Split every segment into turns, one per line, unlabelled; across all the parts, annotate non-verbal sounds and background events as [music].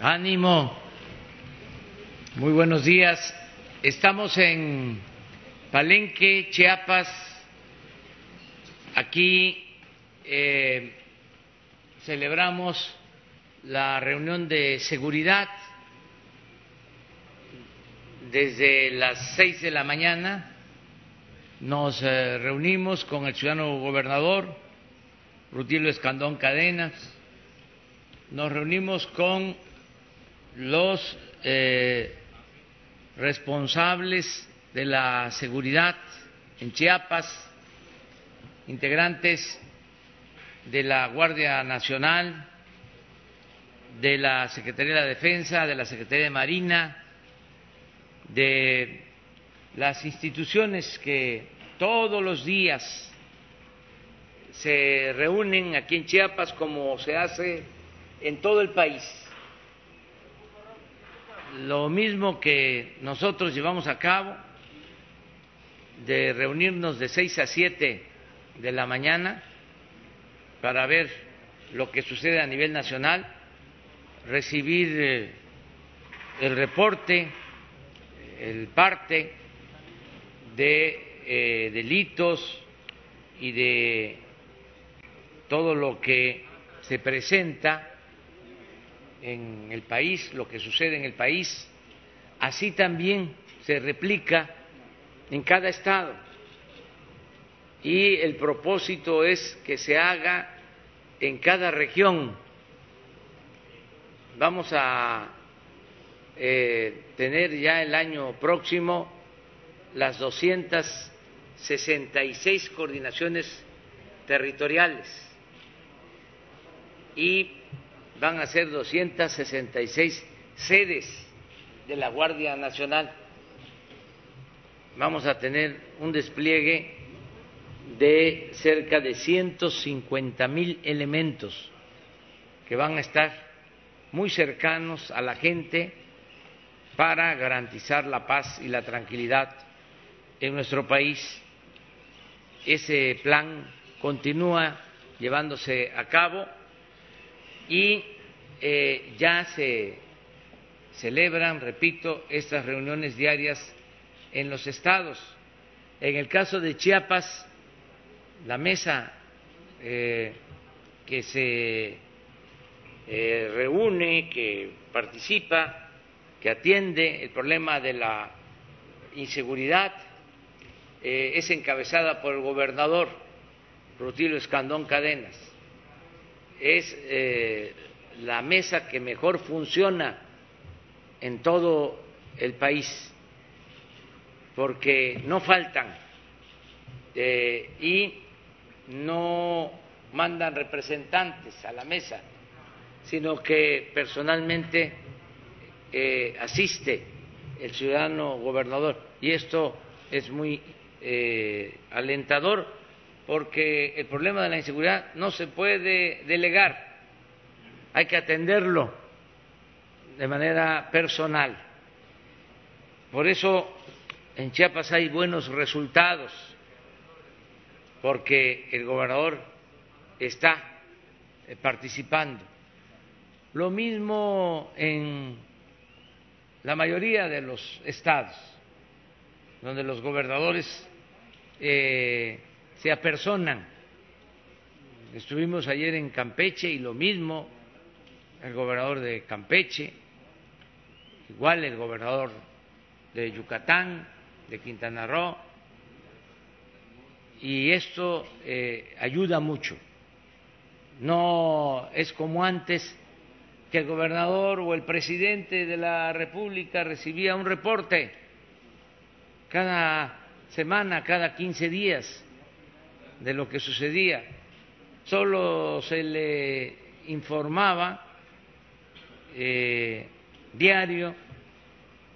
Ánimo. Muy buenos días. Estamos en Palenque, Chiapas. Aquí eh, celebramos la reunión de seguridad desde las seis de la mañana. Nos eh, reunimos con el ciudadano gobernador, Rutilio Escandón Cadenas. Nos reunimos con los eh, responsables de la seguridad en Chiapas, integrantes de la Guardia Nacional, de la Secretaría de la Defensa, de la Secretaría de Marina, de las instituciones que todos los días se reúnen aquí en Chiapas como se hace en todo el país. Lo mismo que nosotros llevamos a cabo de reunirnos de seis a siete de la mañana para ver lo que sucede a nivel nacional, recibir eh, el reporte, el parte de eh, delitos y de todo lo que se presenta en el país, lo que sucede en el país, así también se replica en cada estado. Y el propósito es que se haga en cada región. Vamos a eh, tener ya el año próximo las 266 coordinaciones territoriales y van a ser 266 sedes de la Guardia Nacional. Vamos a tener un despliegue de cerca de 150 mil elementos que van a estar muy cercanos a la gente para garantizar la paz y la tranquilidad en nuestro país. Ese plan continúa llevándose a cabo y eh, ya se celebran, repito, estas reuniones diarias en los estados. En el caso de Chiapas, la mesa eh, que se eh, reúne, que participa, que atiende el problema de la inseguridad, es encabezada por el gobernador Rutilio Escandón Cadenas es eh, la mesa que mejor funciona en todo el país, porque no faltan eh, y no mandan representantes a la mesa, sino que personalmente eh, asiste el ciudadano gobernador. Y esto es muy alentador porque el problema de la inseguridad no se puede delegar, hay que atenderlo de manera personal. Por eso en Chiapas hay buenos resultados, porque el gobernador está eh, participando. Lo mismo en la mayoría de los estados, donde los gobernadores eh, se apersonan. Estuvimos ayer en Campeche y lo mismo el gobernador de Campeche, igual el gobernador de Yucatán, de Quintana Roo, y esto eh, ayuda mucho. No es como antes que el gobernador o el presidente de la República recibía un reporte cada semana, cada quince días de lo que sucedía. Solo se le informaba eh, diario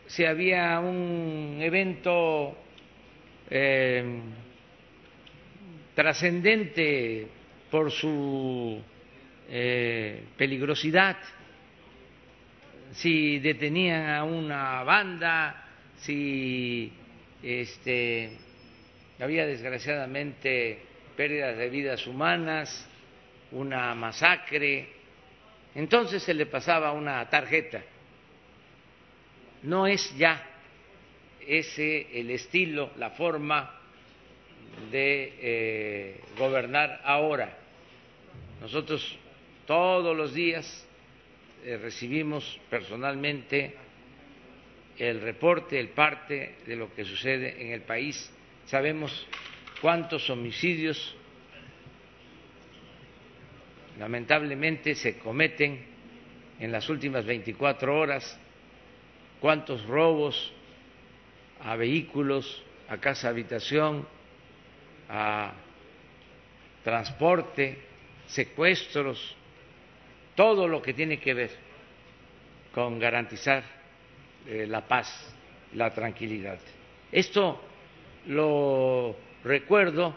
si había un evento eh, trascendente por su eh, peligrosidad, si detenían a una banda, si este, había desgraciadamente pérdidas de vidas humanas, una masacre Entonces se le pasaba una tarjeta. No es ya ese el estilo, la forma de eh, gobernar ahora. Nosotros todos los días eh, recibimos personalmente el reporte, el parte de lo que sucede en el país. Sabemos cuántos homicidios lamentablemente se cometen en las últimas 24 horas, cuántos robos a vehículos, a casa habitación, a transporte, secuestros, todo lo que tiene que ver con garantizar eh, la paz, la tranquilidad. Esto lo recuerdo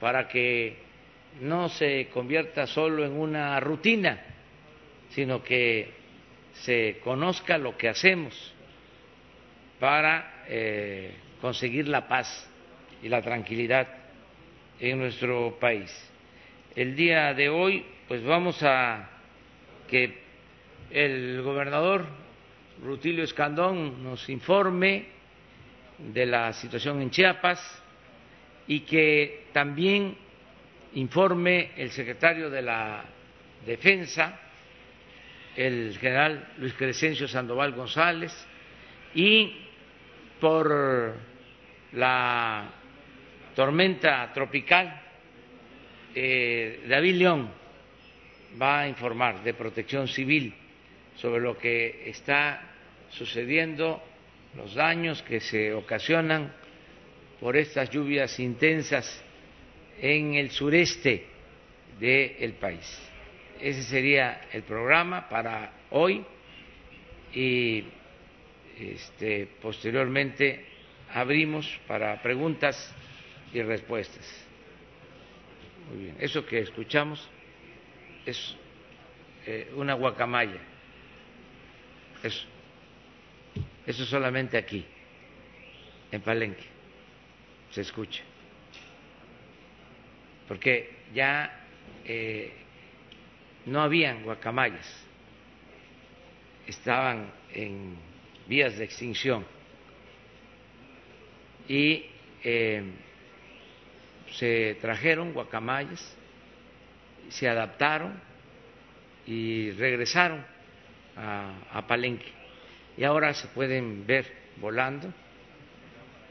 para que no se convierta solo en una rutina, sino que se conozca lo que hacemos para eh, conseguir la paz y la tranquilidad en nuestro país. El día de hoy, pues vamos a que el gobernador Rutilio Escandón nos informe de la situación en Chiapas y que también informe el secretario de la Defensa, el general Luis Crescencio Sandoval González, y por la tormenta tropical, eh, David León va a informar de protección civil sobre lo que está sucediendo, los daños que se ocasionan por estas lluvias intensas en el sureste del país. Ese sería el programa para hoy y este, posteriormente abrimos para preguntas y respuestas. Muy bien, eso que escuchamos es eh, una guacamaya. Eso, eso solamente aquí, en Palenque, se escucha. Porque ya eh, no habían guacamayas, estaban en vías de extinción. Y eh, se trajeron guacamayas, se adaptaron y regresaron a, Palenque. Y ahora se pueden ver volando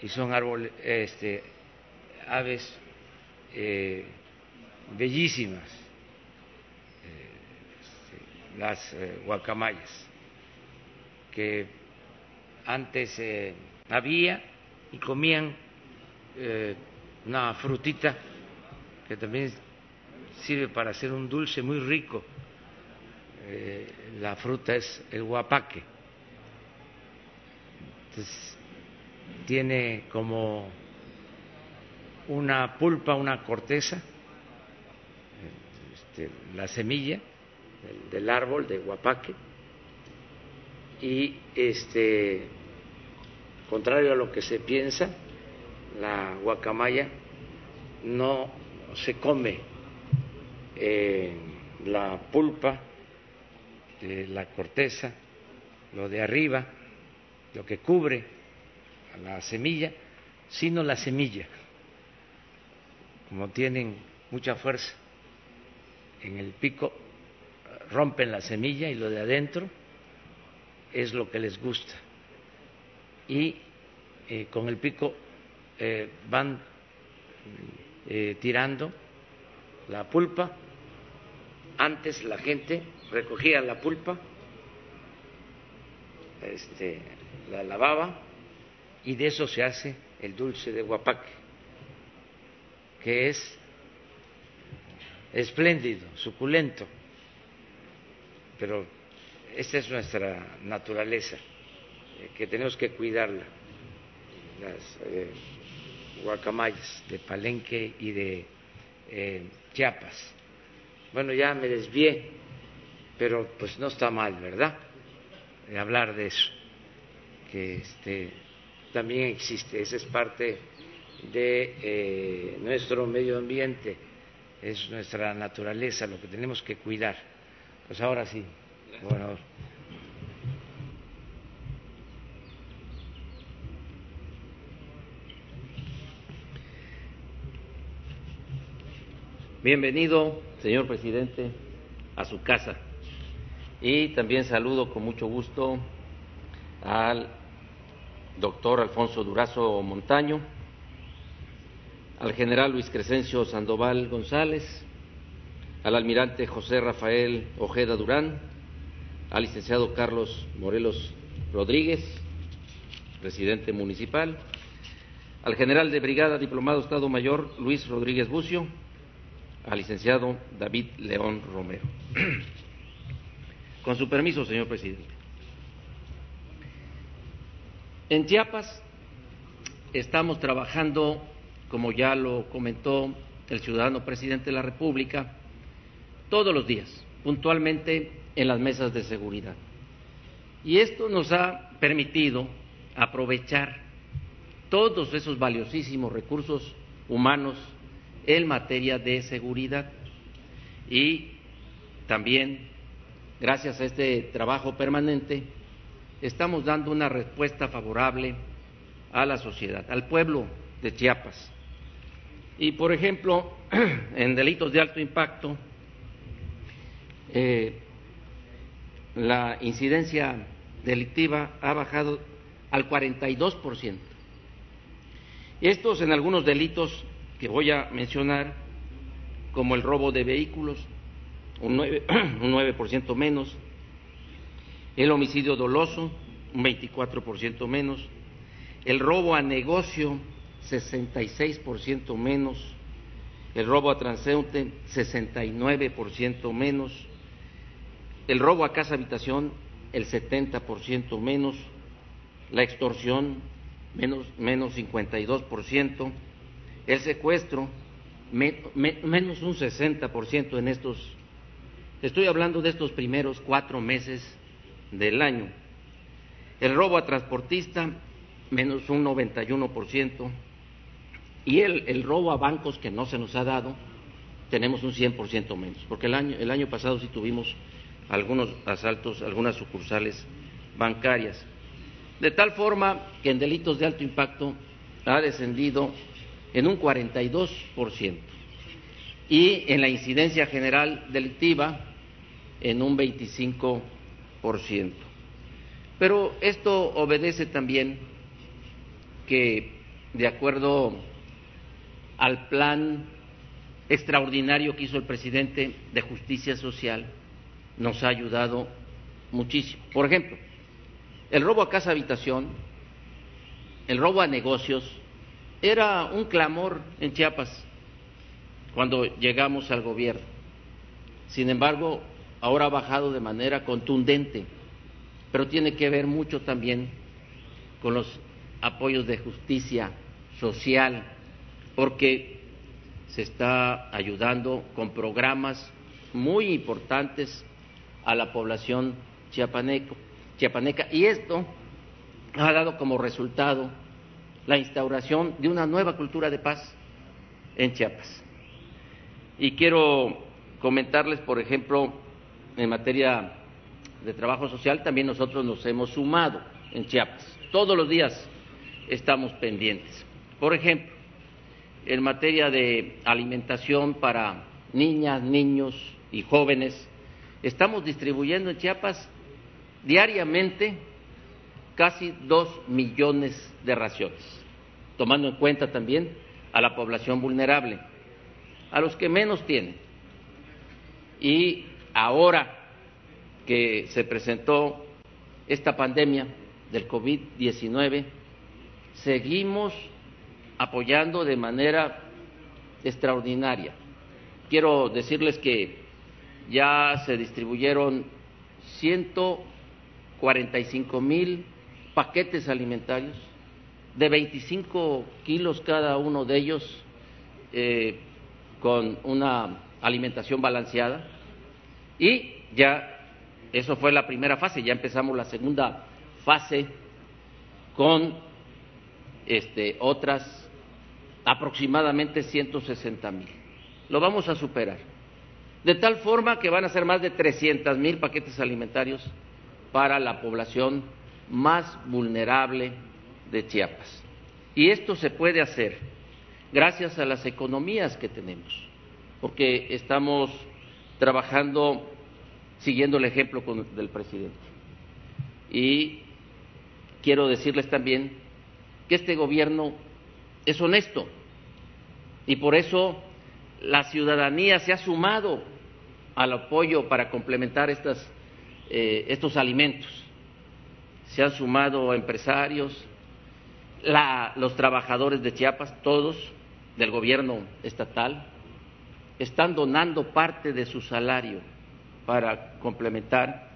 y son árboles, este, aves eh, bellísimas, eh, las guacamayas que antes eh, había y comían eh, una frutita que también sirve para hacer un dulce muy rico. Eh, la fruta es el guapaque. Entonces, tiene como una pulpa, una corteza, este, la semilla del árbol de guapaque y este contrario a lo que se piensa, la guacamaya no se come eh, la pulpa, de la corteza, lo de arriba, lo que cubre la semilla, sino la semilla. Como tienen mucha fuerza en el pico, rompen la semilla y lo de adentro es lo que les gusta. Y eh, con el pico eh, van eh, tirando la pulpa. Antes la gente recogía la pulpa, este, la lavaba y de eso se hace el dulce de guapaque, que es espléndido, suculento, pero esta es nuestra naturaleza, eh, que tenemos que cuidarla. Las eh, guacamayas de Palenque y de eh, Chiapas. Bueno, ya me desvié, pero pues no está mal, ¿verdad? De hablar de eso, que este, también existe, esa es parte de nuestro medio ambiente, es nuestra naturaleza, lo que tenemos que cuidar Pues ahora sí, gobernador.
Bienvenido, señor presidente, a su casa. Y también saludo con mucho gusto al doctor Alfonso Durazo Montaño, al general Luis Crescencio Sandoval González, al almirante José Rafael Ojeda Durán, al licenciado Carlos Morelos Rodríguez, presidente municipal, al general de brigada diplomado Estado Mayor Luis Rodríguez Bucio, al licenciado David León Romero. [clears throat] Con su permiso, señor presidente. En Chiapas estamos trabajando, como ya lo comentó el ciudadano presidente de la República, todos los días, puntualmente en las mesas de seguridad. Y esto nos ha permitido aprovechar todos esos valiosísimos recursos humanos en materia de seguridad. Y también, gracias a este trabajo permanente, estamos dando una respuesta favorable a la sociedad, al pueblo de Chiapas. Y, por ejemplo, [clears throat] en delitos de alto impacto, eh, la incidencia delictiva ha bajado al 42%. Estos en algunos delitos que voy a mencionar, como el robo de vehículos, un 9%, [clears throat] un 9 menos, el homicidio doloso, un 24% menos, el robo a negocio, 66% menos, el robo a transeúnte, 69% menos, el robo a casa habitación, el 70% menos, la extorsión, menos, menos 52%, el secuestro, menos un 60% en estos, estoy hablando de estos primeros cuatro meses del año. El robo a transportista, menos un 91%. Y el, el robo a bancos que no se nos ha dado, tenemos un 100% menos. Porque el año, el año pasado sí tuvimos algunos asaltos, algunas sucursales bancarias. De tal forma que en delitos de alto impacto ha descendido en un 42% y en la incidencia general delictiva en un 25%. Pero esto obedece también que, de acuerdo al plan extraordinario que hizo el presidente de justicia social, nos ha ayudado muchísimo. Por ejemplo, el robo a casa habitación, el robo a negocios, era un clamor en Chiapas cuando llegamos al gobierno. Sin embargo, ahora ha bajado de manera contundente, pero tiene que ver mucho también con los apoyos de justicia social, porque se está ayudando con programas muy importantes a la población chiapaneco, chiapaneca y esto ha dado como resultado la instauración de una nueva cultura de paz en Chiapas. Y quiero comentarles, por ejemplo, en materia de trabajo social, también nosotros nos hemos sumado en Chiapas. Todos los días estamos pendientes. Por ejemplo, en materia de alimentación para niñas, niños y jóvenes, estamos distribuyendo en Chiapas diariamente casi dos millones de raciones, tomando en cuenta también a la población vulnerable, a los que menos tienen. Y ahora que se presentó esta pandemia del COVID-19, seguimos apoyando de manera extraordinaria. Quiero decirles que ya se distribuyeron 145 mil paquetes alimentarios de 25 kilos cada uno de ellos eh, con una alimentación balanceada y ya eso fue la primera fase, ya empezamos la segunda fase con este, otras aproximadamente 160 mil. Lo vamos a superar. de tal forma que van a ser más de 300 mil paquetes alimentarios para la población más vulnerable de Chiapas. Y esto se puede hacer gracias a las economías que tenemos, porque estamos trabajando siguiendo el ejemplo del presidente. Y quiero decirles también que este gobierno es honesto y por eso la ciudadanía se ha sumado al apoyo para complementar estas, eh, estos alimentos. Se han sumado empresarios, los trabajadores de Chiapas, todos del gobierno estatal, están donando parte de su salario para complementar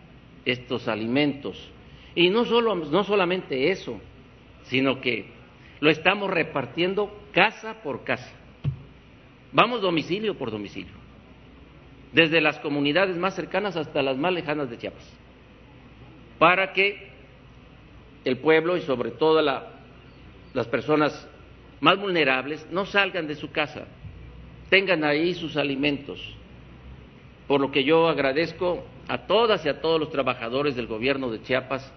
estos alimentos. Y no, solo, no solamente eso, sino que lo estamos repartiendo casa por casa. Vamos domicilio por domicilio, desde las comunidades más cercanas hasta las más lejanas de Chiapas, para que el pueblo y sobre todo las personas más vulnerables no salgan de su casa, tengan ahí sus alimentos. Por lo que yo agradezco a todas y a todos los trabajadores del gobierno de Chiapas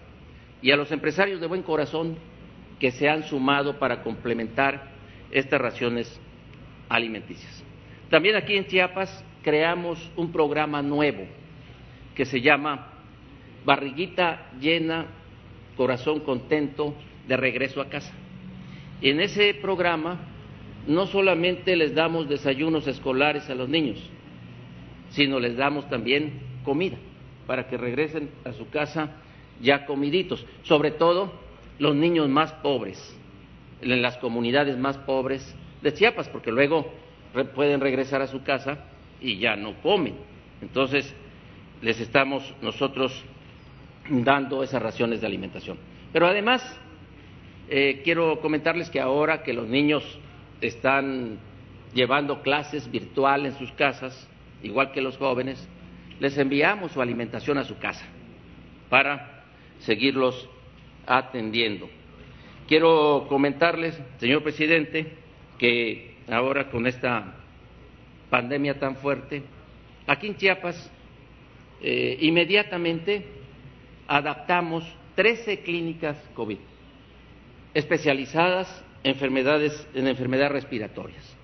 y a los empresarios de buen corazón que se han sumado para complementar estas raciones alimenticias. También aquí en Chiapas creamos un programa nuevo que se llama Barriguita llena, corazón contento, de regreso a casa. En ese programa no solamente les damos desayunos escolares a los niños, sino les damos también comida para que regresen a su casa ya comiditos, sobre todo los niños más pobres, en las comunidades más pobres de Chiapas, porque luego pueden regresar a su casa y ya no comen. Entonces, les estamos nosotros dando esas raciones de alimentación. Pero además, eh, quiero comentarles que ahora que los niños están llevando clases virtuales en sus casas, igual que los jóvenes, les enviamos su alimentación a su casa para seguirlos atendiendo. Quiero comentarles, señor presidente, que ahora con esta pandemia tan fuerte, aquí en Chiapas eh, inmediatamente adaptamos 13 clínicas COVID especializadas enfermedades, en enfermedades respiratorias.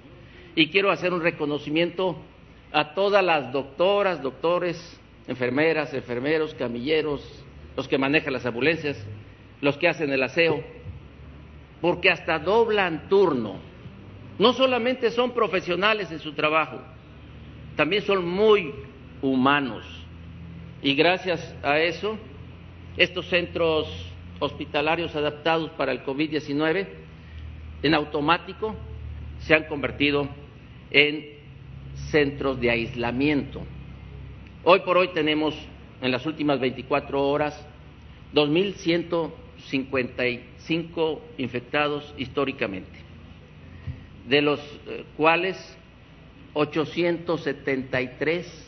Y quiero hacer un reconocimiento a todas las doctoras, doctores, enfermeras, enfermeros, camilleros, los que manejan las ambulancias, los que hacen el aseo, porque hasta doblan turno. No solamente son profesionales en su trabajo, también son muy humanos. Y gracias a eso, estos centros hospitalarios adaptados para el COVID-19 en automático se han convertido en centros de aislamiento. Hoy por hoy tenemos en las últimas 24 horas 2.155 infectados históricamente, de los eh, cuales 873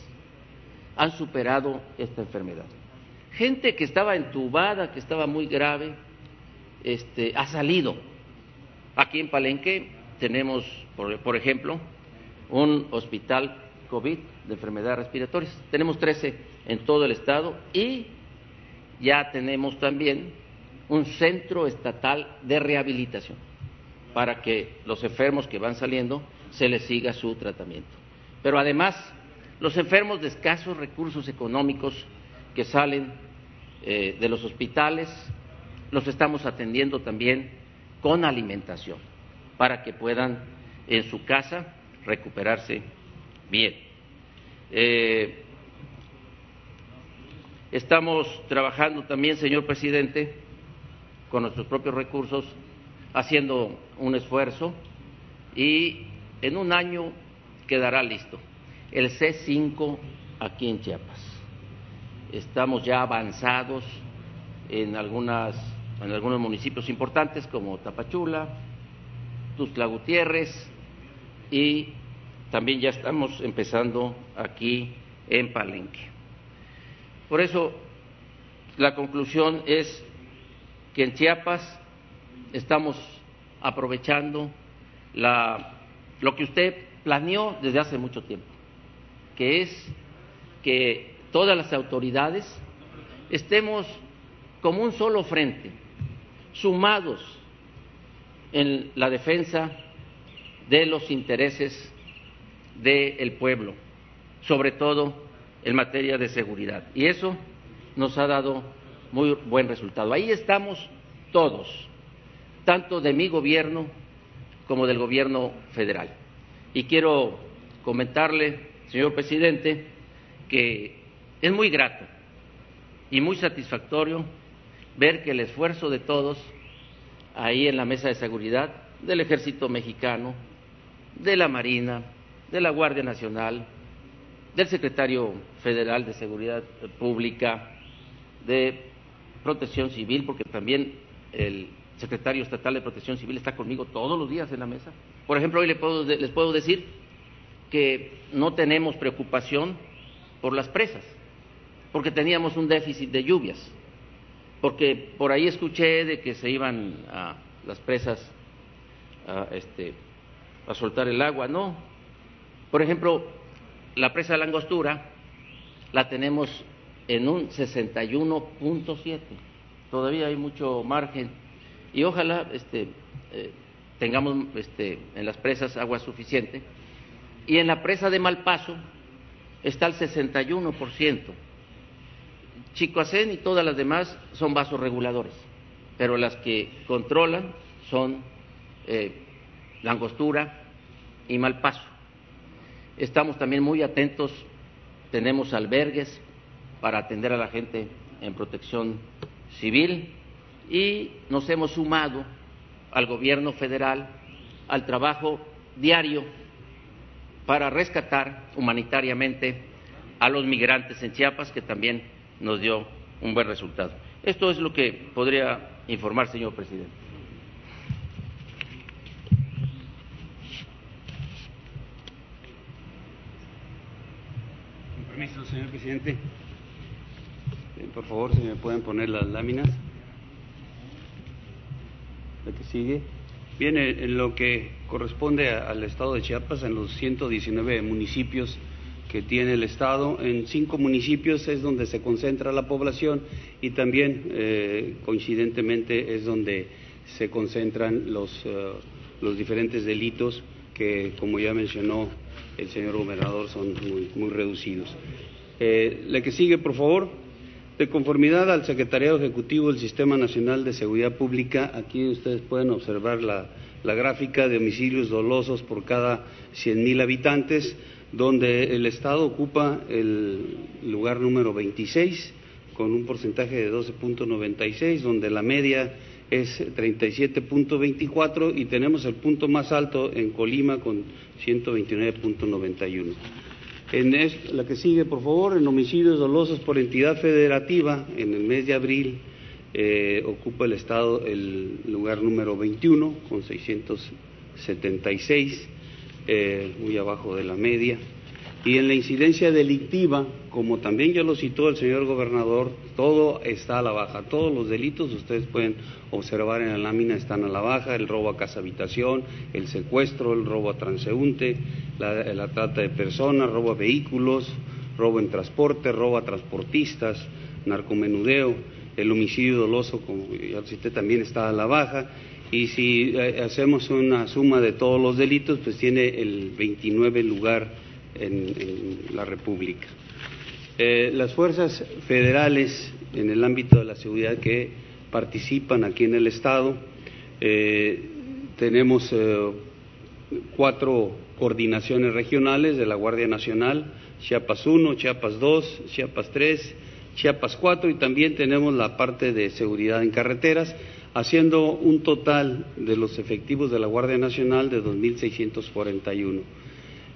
han superado esta enfermedad. Gente que estaba entubada, que estaba muy grave, este, ha salido. Aquí en Palenque tenemos, por, ejemplo, un hospital COVID de enfermedades respiratorias. Tenemos 13 en todo el estado y ya tenemos también un centro estatal de rehabilitación para que los enfermos que van saliendo se les siga su tratamiento. Pero además, los enfermos de escasos recursos económicos que salen eh, de los hospitales, los estamos atendiendo también con alimentación para que puedan en su casa recuperarse bien. Eh, estamos trabajando también, señor presidente, con nuestros propios recursos, haciendo un esfuerzo y en un año quedará listo el C5 aquí en Chiapas. Estamos ya avanzados en, algunas, en algunos municipios importantes como Tapachula, Tuzla Gutiérrez y también ya estamos empezando aquí en Palenque. Por eso, la conclusión es que en Chiapas estamos aprovechando la, lo que usted planeó desde hace mucho tiempo que es que todas las autoridades estemos como un solo frente, sumados en la defensa de los intereses del pueblo, sobre todo en materia de seguridad. Y eso nos ha dado muy buen resultado. Ahí estamos todos, tanto de mi gobierno como del gobierno federal. Y quiero comentarle, señor presidente, que es muy grato y muy satisfactorio ver que el esfuerzo de todos ahí en la mesa de seguridad del ejército mexicano, de la Marina, de la Guardia Nacional, del secretario federal de Seguridad Pública, de Protección Civil, porque también el secretario estatal de Protección Civil está conmigo todos los días en la mesa. Por ejemplo, hoy les puedo, les puedo decir que no tenemos preocupación por las presas, porque teníamos un déficit de lluvias, porque por ahí escuché de que se iban a las presas a, este, a soltar el agua, no. Por ejemplo, la presa de la Angostura la tenemos en un 61.7. Todavía hay mucho margen y ojalá este, eh, tengamos este, en las presas agua suficiente. Y en la presa de Malpaso está el 61%. Chicoacén y todas las demás son vasos reguladores, pero las que controlan son eh, Langostura y Malpaso. Estamos también muy atentos, tenemos albergues para atender a la gente en protección civil y nos hemos sumado al gobierno federal al trabajo diario para rescatar humanitariamente a los migrantes en Chiapas, que también nos dio un buen resultado. Esto es lo que podría informar, señor presidente.
Con permiso, señor presidente. Por favor, si me pueden poner las láminas. La que sigue. Bien, en lo que corresponde al estado de Chiapas, en los 119 municipios que tiene el Estado. En cinco municipios es donde se concentra la población y también, eh, coincidentemente, es donde se concentran los, eh, los diferentes delitos que, como ya mencionó el señor gobernador, son muy, muy reducidos. Eh, la que sigue, por favor. De conformidad al Secretariado Ejecutivo del Sistema Nacional de Seguridad Pública, aquí ustedes pueden observar la, la gráfica de homicidios dolosos por cada 100.000 habitantes donde el Estado ocupa el lugar número 26 con un porcentaje de 12.96, donde la media es 37.24 y tenemos el punto más alto en Colima con 129.91. En la que sigue, por favor, en homicidios dolosos por entidad federativa, en el mes de abril eh, ocupa el Estado el lugar número 21 con 676 eh, muy abajo de la media. Y en la incidencia delictiva, como también ya lo citó el señor gobernador, todo está a la baja. Todos los delitos, ustedes pueden observar en la lámina, están a la baja. El robo a casa habitación, el secuestro, el robo a transeúnte, la, la trata de personas, robo a vehículos, robo en transporte, robo a transportistas, narcomenudeo, el homicidio doloso, como ya cité, también está a la baja y si eh, hacemos una suma de todos los delitos, pues tiene el 29 lugar en, la República. Eh, las fuerzas federales en el ámbito de la seguridad que participan aquí en el Estado, eh, tenemos cuatro coordinaciones regionales de la Guardia Nacional, Chiapas 1, Chiapas 2, Chiapas 3, Chiapas 4 y también tenemos la parte de seguridad en carreteras haciendo un total de los efectivos de la Guardia Nacional de 2.641.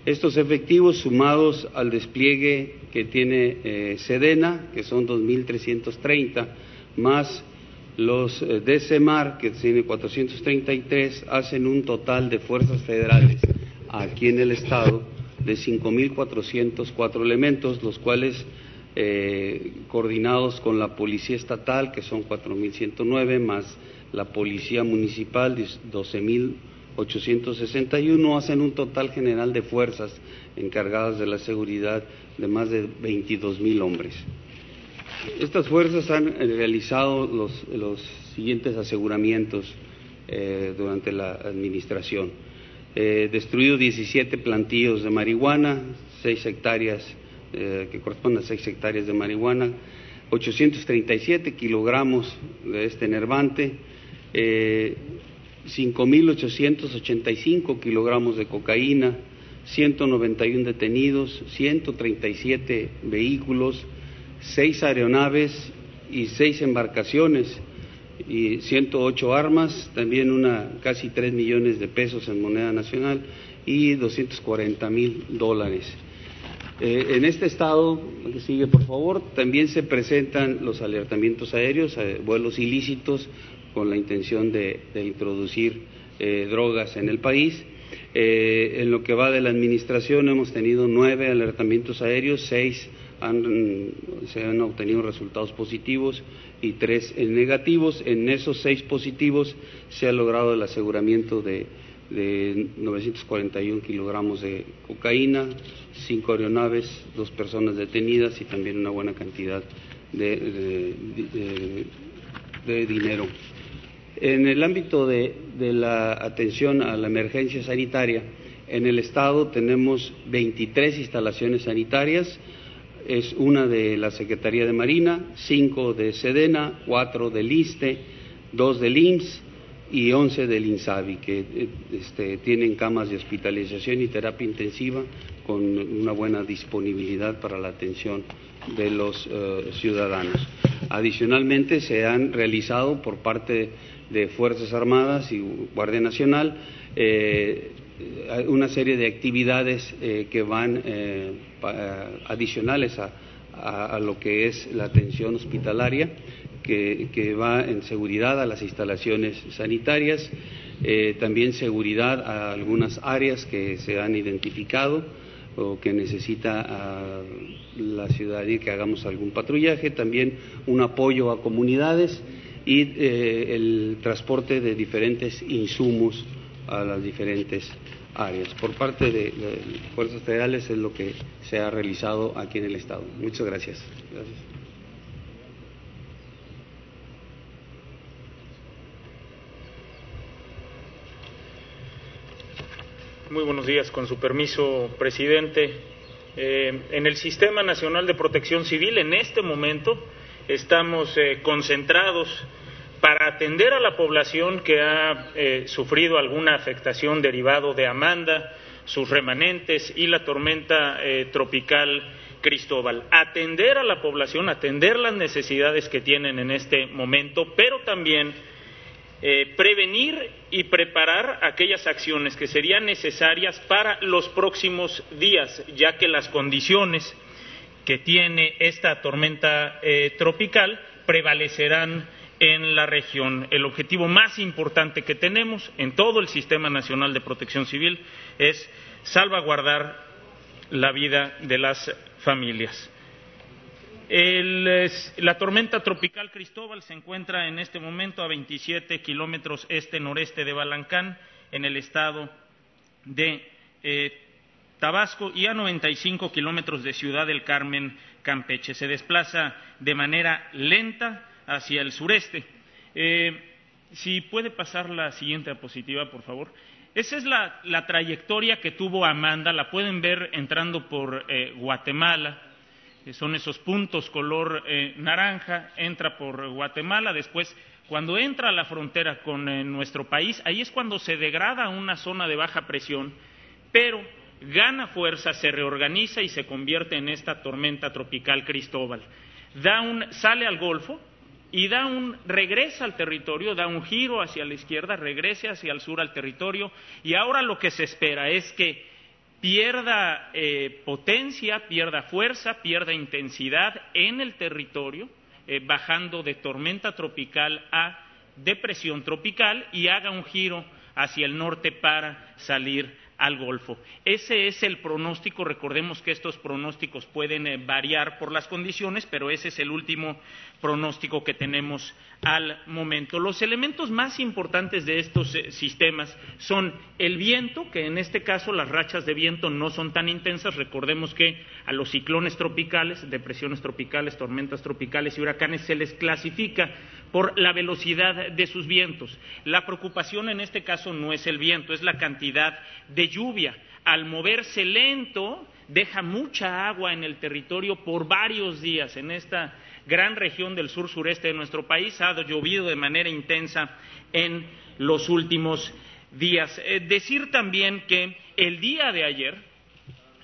Estos efectivos sumados al despliegue que tiene eh, Sedena, que son 2.330, más los eh, de CEMAR, que tiene 433, hacen un total de fuerzas federales aquí en el Estado de 5.404 elementos, los cuales eh, coordinados con la Policía Estatal, que son 4.109, más la Policía Municipal, 12.000 861, hacen un total general de fuerzas encargadas de la seguridad de más de 22 mil hombres. Estas fuerzas han realizado los, siguientes aseguramientos eh, durante la administración. Eh, destruido 17 plantíos de marihuana, 6 hectáreas, eh, que corresponden a 6 hectáreas de marihuana, 837 kilogramos de este enervante, 5.885 kilogramos de cocaína, 191 detenidos, 137 vehículos, 6 aeronaves y 6 embarcaciones y 108 armas, también una casi 3 millones de pesos en moneda nacional y 240 mil dólares. Eh, en este estado, que sigue por favor, también se presentan los alertamientos aéreos, eh, vuelos ilícitos con la intención de, introducir eh, drogas en el país. en lo que va de la administración hemos tenido nueve alertamientos aéreos, seis se han obtenido resultados positivos y tres negativos. En esos seis positivos se ha logrado el aseguramiento de, de 941 kilogramos de cocaína, cinco aeronaves, dos personas detenidas y también una buena cantidad de, dinero. En el ámbito de, la atención a la emergencia sanitaria, en el Estado tenemos 23 instalaciones sanitarias, es una de la Secretaría de Marina, cinco de Sedena, cuatro del ISTE, dos del IMSS y once del INSABI, que eh, este, tienen camas de hospitalización y terapia intensiva con una buena disponibilidad para la atención de los eh, ciudadanos. Adicionalmente, se han realizado por parte de Fuerzas Armadas y Guardia Nacional eh, una serie de actividades que van adicionales a, lo que es la atención hospitalaria, que, va en seguridad a las instalaciones sanitarias, eh, también seguridad a algunas áreas que se han identificado o que necesita la ciudadanía que hagamos algún patrullaje, también un apoyo a comunidades y eh, el transporte de diferentes insumos a las diferentes áreas. Por parte de, Fuerzas Federales es lo que se ha realizado aquí en el Estado. Muchas gracias.
Muy buenos días, con su permiso, presidente. Eh, en el Sistema Nacional de Protección Civil, en este momento, estamos eh, concentrados para atender a la población que ha eh, sufrido alguna afectación derivado de Amanda, sus remanentes y la tormenta eh, tropical Cristóbal. Atender a la población, atender las necesidades que tienen en este momento, pero también eh, prevenir y preparar aquellas acciones que serían necesarias para los próximos días, ya que las condiciones que tiene esta tormenta tropical prevalecerán en la región. El objetivo más importante que tenemos en todo el Sistema Nacional de Protección Civil es salvaguardar la vida de las familias. La tormenta tropical Cristóbal se encuentra en este momento a 27 kilómetros este-noreste de Balancán, en el estado de eh, Tabasco, y a 95 kilómetros de Ciudad del Carmen, Campeche. Se desplaza de manera lenta hacia el sureste. Eh, si puede pasar la siguiente diapositiva, por favor. Esa es la, trayectoria que tuvo Amanda, la pueden ver entrando por eh, Guatemala, son esos puntos color eh, naranja, entra por Guatemala, después cuando entra a la frontera con nuestro país, ahí es cuando se degrada una zona de baja presión, pero gana fuerza, se reorganiza y se convierte en esta tormenta tropical Cristóbal. Da un, sale al Golfo, y da un, regresa al territorio, da un giro hacia la izquierda, regrese hacia el sur al territorio y ahora lo que se espera es que pierda eh, potencia, pierda fuerza, pierda intensidad en el territorio, eh, bajando de tormenta tropical a depresión tropical y haga un giro hacia el norte para salir al Golfo. Ese es el pronóstico. Recordemos que estos pronósticos pueden eh, variar por las condiciones, pero ese es el último pronóstico que tenemos al momento. Los elementos más importantes de estos eh, sistemas son el viento, que en este caso las rachas de viento no son tan intensas. Recordemos que a los ciclones tropicales, depresiones tropicales, tormentas tropicales y huracanes se les clasifica por la velocidad de sus vientos. La preocupación en este caso no es el viento, es la cantidad de lluvia. Al moverse lento, deja mucha agua en el territorio por varios días. En esta gran región del sur sureste de nuestro país ha llovido de manera intensa en los últimos días. Eh, decir también que el día de ayer,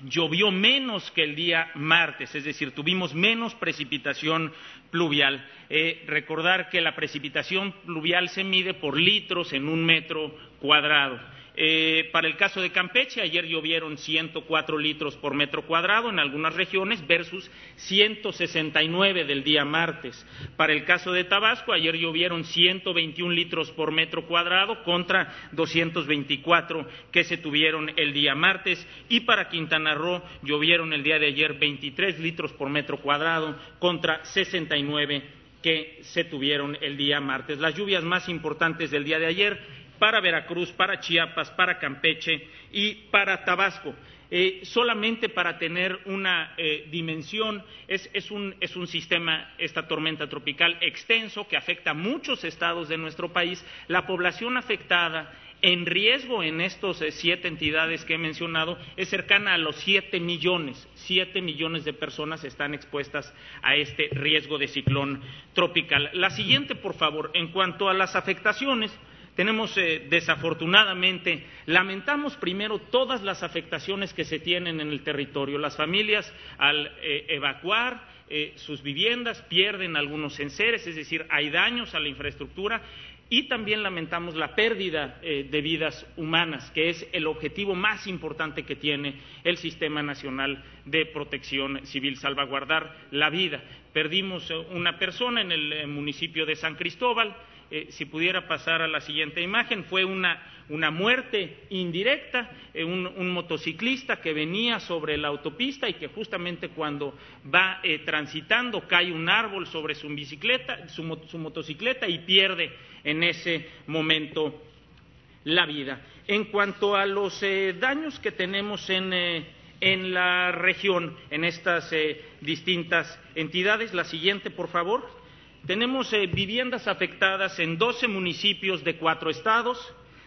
llovió menos que el día martes, es decir, tuvimos menos precipitación pluvial. Eh, recordar que la precipitación pluvial se mide por litros en un metro cuadrado. Eh, para el caso de Campeche, ayer llovieron 104 litros por metro cuadrado en algunas regiones versus 169 del día martes. Para el caso de Tabasco, ayer llovieron 121 litros por metro cuadrado contra 224 que se tuvieron el día martes. Y para Quintana Roo llovieron el día de ayer 23 litros por metro cuadrado contra 69 que se tuvieron el día martes. Las lluvias más importantes del día de ayer para Veracruz, para Chiapas, para Campeche y para Tabasco. Eh, solamente para tener una eh, dimensión, es, un, sistema, esta tormenta tropical extenso que afecta a muchos estados de nuestro país. La población afectada en riesgo en estas eh, siete entidades que he mencionado es cercana a los siete millones. Siete millones de personas están expuestas a este riesgo de ciclón tropical. La siguiente, por favor, en cuanto a las afectaciones, tenemos, eh, desafortunadamente, lamentamos primero todas las afectaciones que se tienen en el territorio. Las familias, al eh, evacuar eh, sus viviendas, pierden algunos enseres, es decir, hay daños a la infraestructura y también lamentamos la pérdida de vidas humanas, que es el objetivo más importante que tiene el Sistema Nacional de Protección Civil, salvaguardar la vida. Perdimos una persona en el municipio de San Cristóbal, eh, si pudiera pasar a la siguiente imagen, fue una, muerte indirecta, eh, un, motociclista que venía sobre la autopista y que justamente cuando va eh, transitando cae un árbol sobre su bicicleta, su, motocicleta y pierde en ese momento la vida. En cuanto a los daños que tenemos en, en, la región, en estas distintas entidades, la siguiente, por favor. Tenemos eh, viviendas afectadas en 12 municipios de cuatro estados,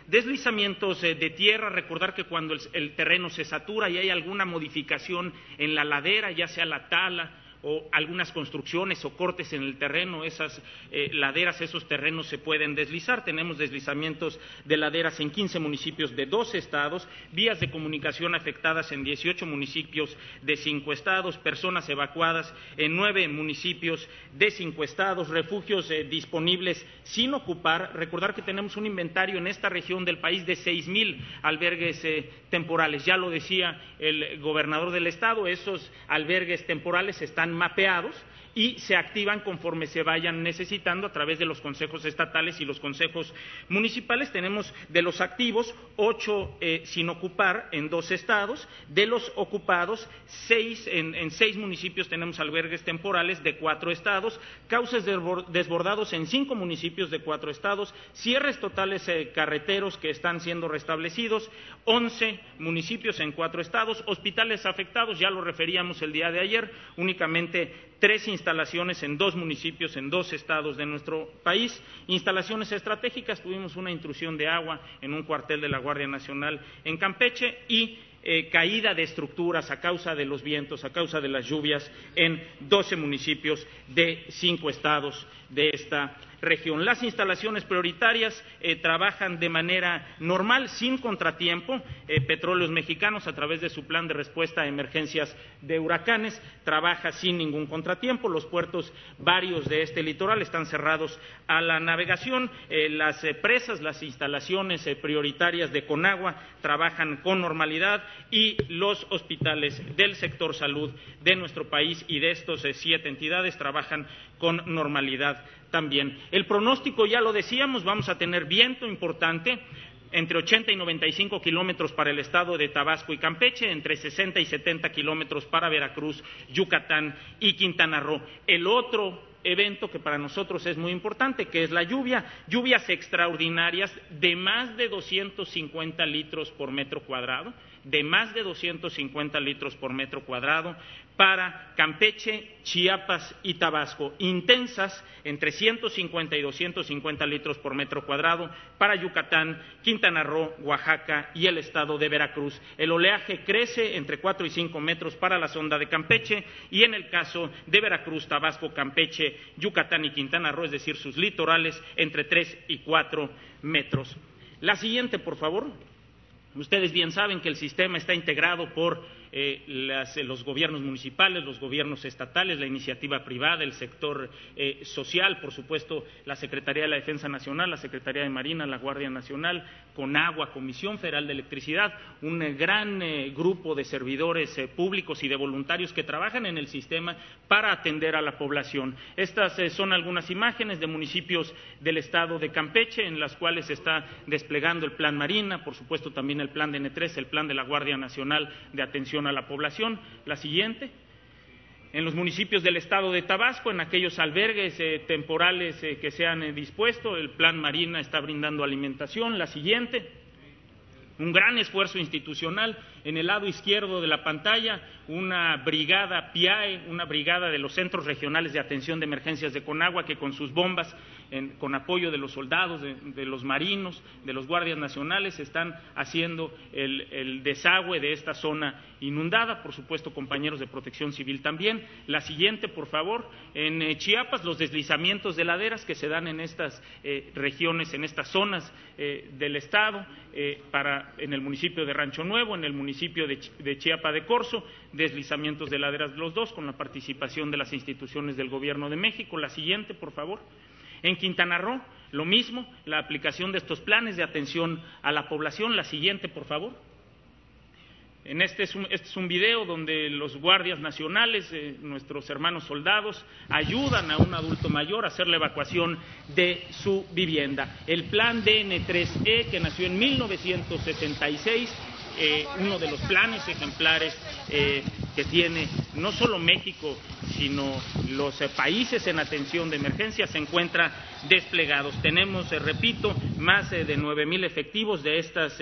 deslizamientos eh, de tierra, recordar que cuando el, terreno se satura y hay alguna modificación en la ladera, ya sea la tala o algunas construcciones o cortes en el terreno, esas eh, laderas, esos terrenos se pueden deslizar. Tenemos deslizamientos de laderas en 15 municipios de dos estados, vías de comunicación afectadas en 18 municipios de cinco estados, personas evacuadas en nueve municipios de cinco estados, refugios eh, disponibles sin ocupar. Recordar que tenemos un inventario en esta región del país de seis mil albergues eh, temporales. Ya lo decía el gobernador del estado, esos albergues temporales están mapeados y se activan conforme se vayan necesitando a través de los consejos estatales y los consejos municipales. Tenemos de los activos ocho eh, sin ocupar en dos estados, de los ocupados seis en, seis municipios tenemos albergues temporales de cuatro estados, cauces desbordados en cinco municipios de cuatro estados, cierres totales eh, carreteros que están siendo restablecidos, once municipios en cuatro estados, hospitales afectados, ya lo referíamos el día de ayer, únicamente tres instalaciones en dos municipios, en dos estados de nuestro país, instalaciones estratégicas, tuvimos una intrusión de agua en un cuartel de la Guardia Nacional en Campeche y eh, caída de estructuras a causa de los vientos, a causa de las lluvias en doce municipios de cinco estados de esta región. Las instalaciones prioritarias eh, trabajan de manera normal, sin contratiempo. Eh, Petróleos Mexicanos, a través de su plan de respuesta a emergencias de huracanes, trabaja sin ningún contratiempo. Los puertos varios de este litoral están cerrados a la navegación. Eh, las presas, las instalaciones prioritarias de Conagua trabajan con normalidad y los hospitales del sector salud de nuestro país y de estos siete entidades trabajan con normalidad también. El pronóstico, ya lo decíamos, vamos a tener viento importante. entre 80 y 95 kilómetros para el estado de Tabasco y Campeche, entre 60 y 70 kilómetros para Veracruz, Yucatán y Quintana Roo. El otro evento que para nosotros es muy importante, que es la lluvia, lluvias extraordinarias de más de 250 litros por metro cuadrado, de más de 250 litros por metro cuadrado para Campeche, Chiapas y Tabasco, intensas entre 150 y 250 litros por metro cuadrado para Yucatán, Quintana Roo, Oaxaca y el estado de Veracruz. El oleaje crece entre 4 y 5 metros para la sonda de Campeche y en el caso de Veracruz, Tabasco, Campeche, Yucatán y Quintana Roo, es decir, sus litorales, entre 3 y 4 metros. La siguiente, por favor. Ustedes bien saben que el sistema está integrado por eh, las, los gobiernos municipales, los gobiernos estatales, la iniciativa privada, el sector eh, social, por supuesto, la Secretaría de la Defensa Nacional, la Secretaría de Marina, la Guardia Nacional, Conagua, Comisión Federal de Electricidad, un eh, gran grupo de servidores públicos y de voluntarios que trabajan en el sistema para atender a la población. Estas son algunas imágenes de municipios del estado de Campeche en las cuales se está desplegando el Plan Marina, por supuesto también el Plan de N3, el Plan de la Guardia Nacional de Atención a la población. La siguiente. En los municipios del estado de Tabasco, en aquellos albergues eh, temporales eh, que se han eh, dispuesto, el Plan Marina está brindando alimentación. La siguiente. Un gran esfuerzo institucional. En el lado izquierdo de la pantalla, una brigada PIAE, una brigada de los Centros Regionales de Atención de Emergencias de Conagua, que con sus bombas con apoyo de los soldados, de, los marinos, de los guardias nacionales, están haciendo el, desagüe de esta zona inundada, por supuesto compañeros de protección civil también. La siguiente, por favor, en eh, Chiapas, los deslizamientos de laderas que se dan en estas eh, regiones, en estas zonas eh, del Estado, para, en el municipio de Rancho Nuevo, en el municipio de, de Chiapa de Corzo, deslizamientos de laderas de los dos, con la participación de las instituciones del Gobierno de México. La siguiente, por favor. En Quintana Roo, lo mismo, la aplicación de estos planes de atención a la población. La siguiente, por favor. En este es un, este es un video donde los guardias nacionales, eh, nuestros hermanos soldados, ayudan a un adulto mayor a hacer la evacuación de su vivienda. El plan DN3E, que nació en 1976, eh, uno de los planes ejemplares eh, que tiene no solo México, sino los eh, países en atención de emergencia, se encuentra desplegados. Tenemos, repito, más de nueve mil efectivos de estas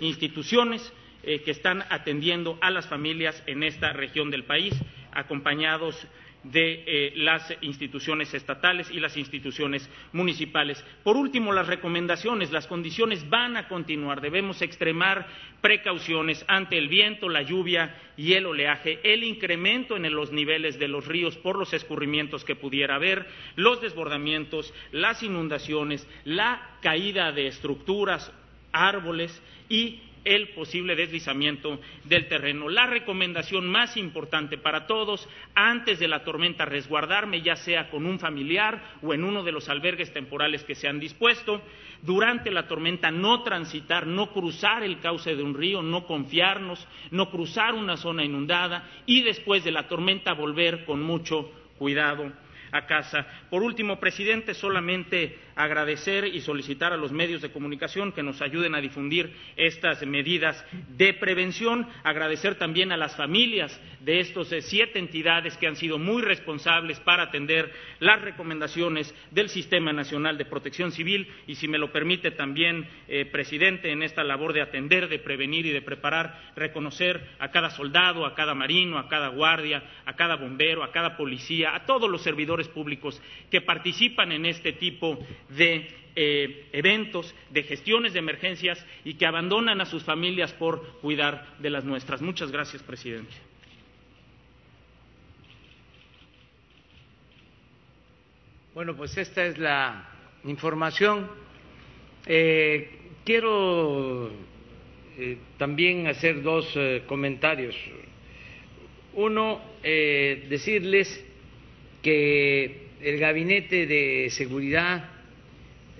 instituciones que están atendiendo a las familias en esta región del país, acompañados de eh, las instituciones estatales y las instituciones municipales. Por último, las recomendaciones, las condiciones van a continuar. Debemos extremar precauciones ante el viento, la lluvia y el oleaje, el incremento en los niveles de los ríos por los escurrimientos que pudiera haber, los desbordamientos, las inundaciones, la caída de estructuras, árboles y el posible deslizamiento del terreno. La recomendación más importante para todos, antes de la tormenta, resguardarme, ya sea con un familiar o en uno de los albergues temporales que se han dispuesto. Durante la tormenta, no transitar, no cruzar el cauce de un río, no confiarnos, no cruzar una zona inundada y después de la tormenta volver con mucho cuidado a casa. Por último, presidente, solamente agradecer y solicitar a los medios de comunicación que nos ayuden a difundir estas medidas de prevención, agradecer también a las familias de estas eh, siete entidades que han sido muy responsables para atender las recomendaciones del Sistema Nacional de Protección Civil y, si me lo permite también, eh, presidente, en esta labor de atender, de prevenir y de preparar, reconocer a cada soldado, a cada marino, a cada guardia, a cada bombero, a cada policía, a todos los servidores públicos que participan en este tipo de eh, eventos, de gestiones de emergencias y que abandonan a sus familias por cuidar de las nuestras. Muchas gracias, presidente.
Bueno, pues esta es la información. Eh, quiero eh, también hacer dos comentarios. Uno, decirles que el gabinete de seguridad,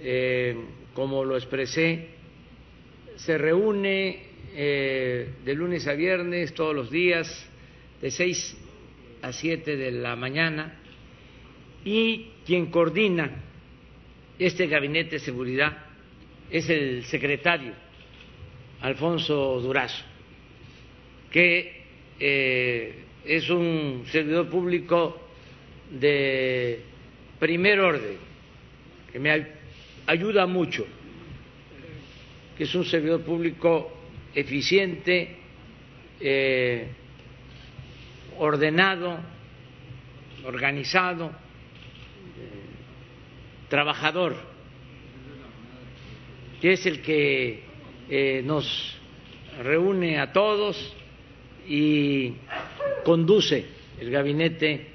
eh, como lo expresé, se reúne eh, de lunes a viernes todos los días, de 6 a 7 de la mañana, y quien coordina este gabinete de seguridad es el secretario Alfonso Durazo, que eh, es un servidor público de primer orden, que me ayuda mucho, que es un servidor público eficiente, eh, ordenado, organizado, eh, trabajador, que es el que eh, nos reúne a todos y conduce el gabinete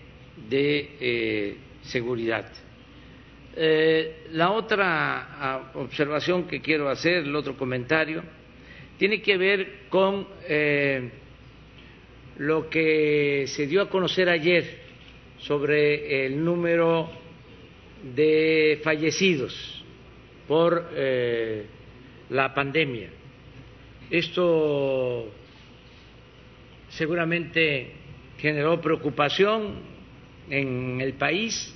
de seguridad. La otra ah, observación que quiero hacer, el otro comentario, tiene que ver con eh, lo que se dio a conocer ayer sobre el número de fallecidos por eh, la pandemia. Esto seguramente generó preocupación en el país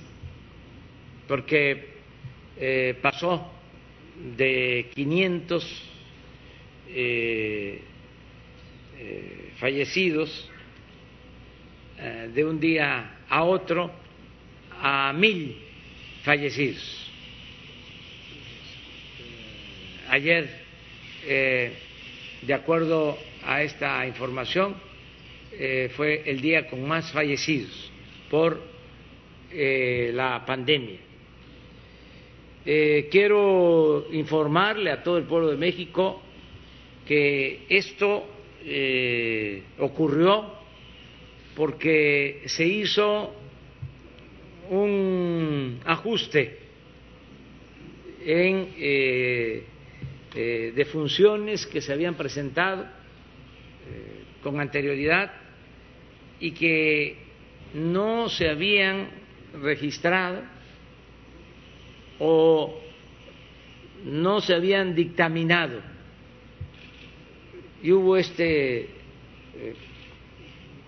porque eh, pasó de 500 eh, eh, fallecidos de un día a otro a mil fallecidos. Ayer, de acuerdo a esta información, fue el día con más fallecidos por la pandemia. Quiero informarle a todo el pueblo de México que esto eh, ocurrió porque se hizo un ajuste en eh, eh, de funciones que se habían presentado con anterioridad y que no se habían registrado o no se habían dictaminado y hubo este eh,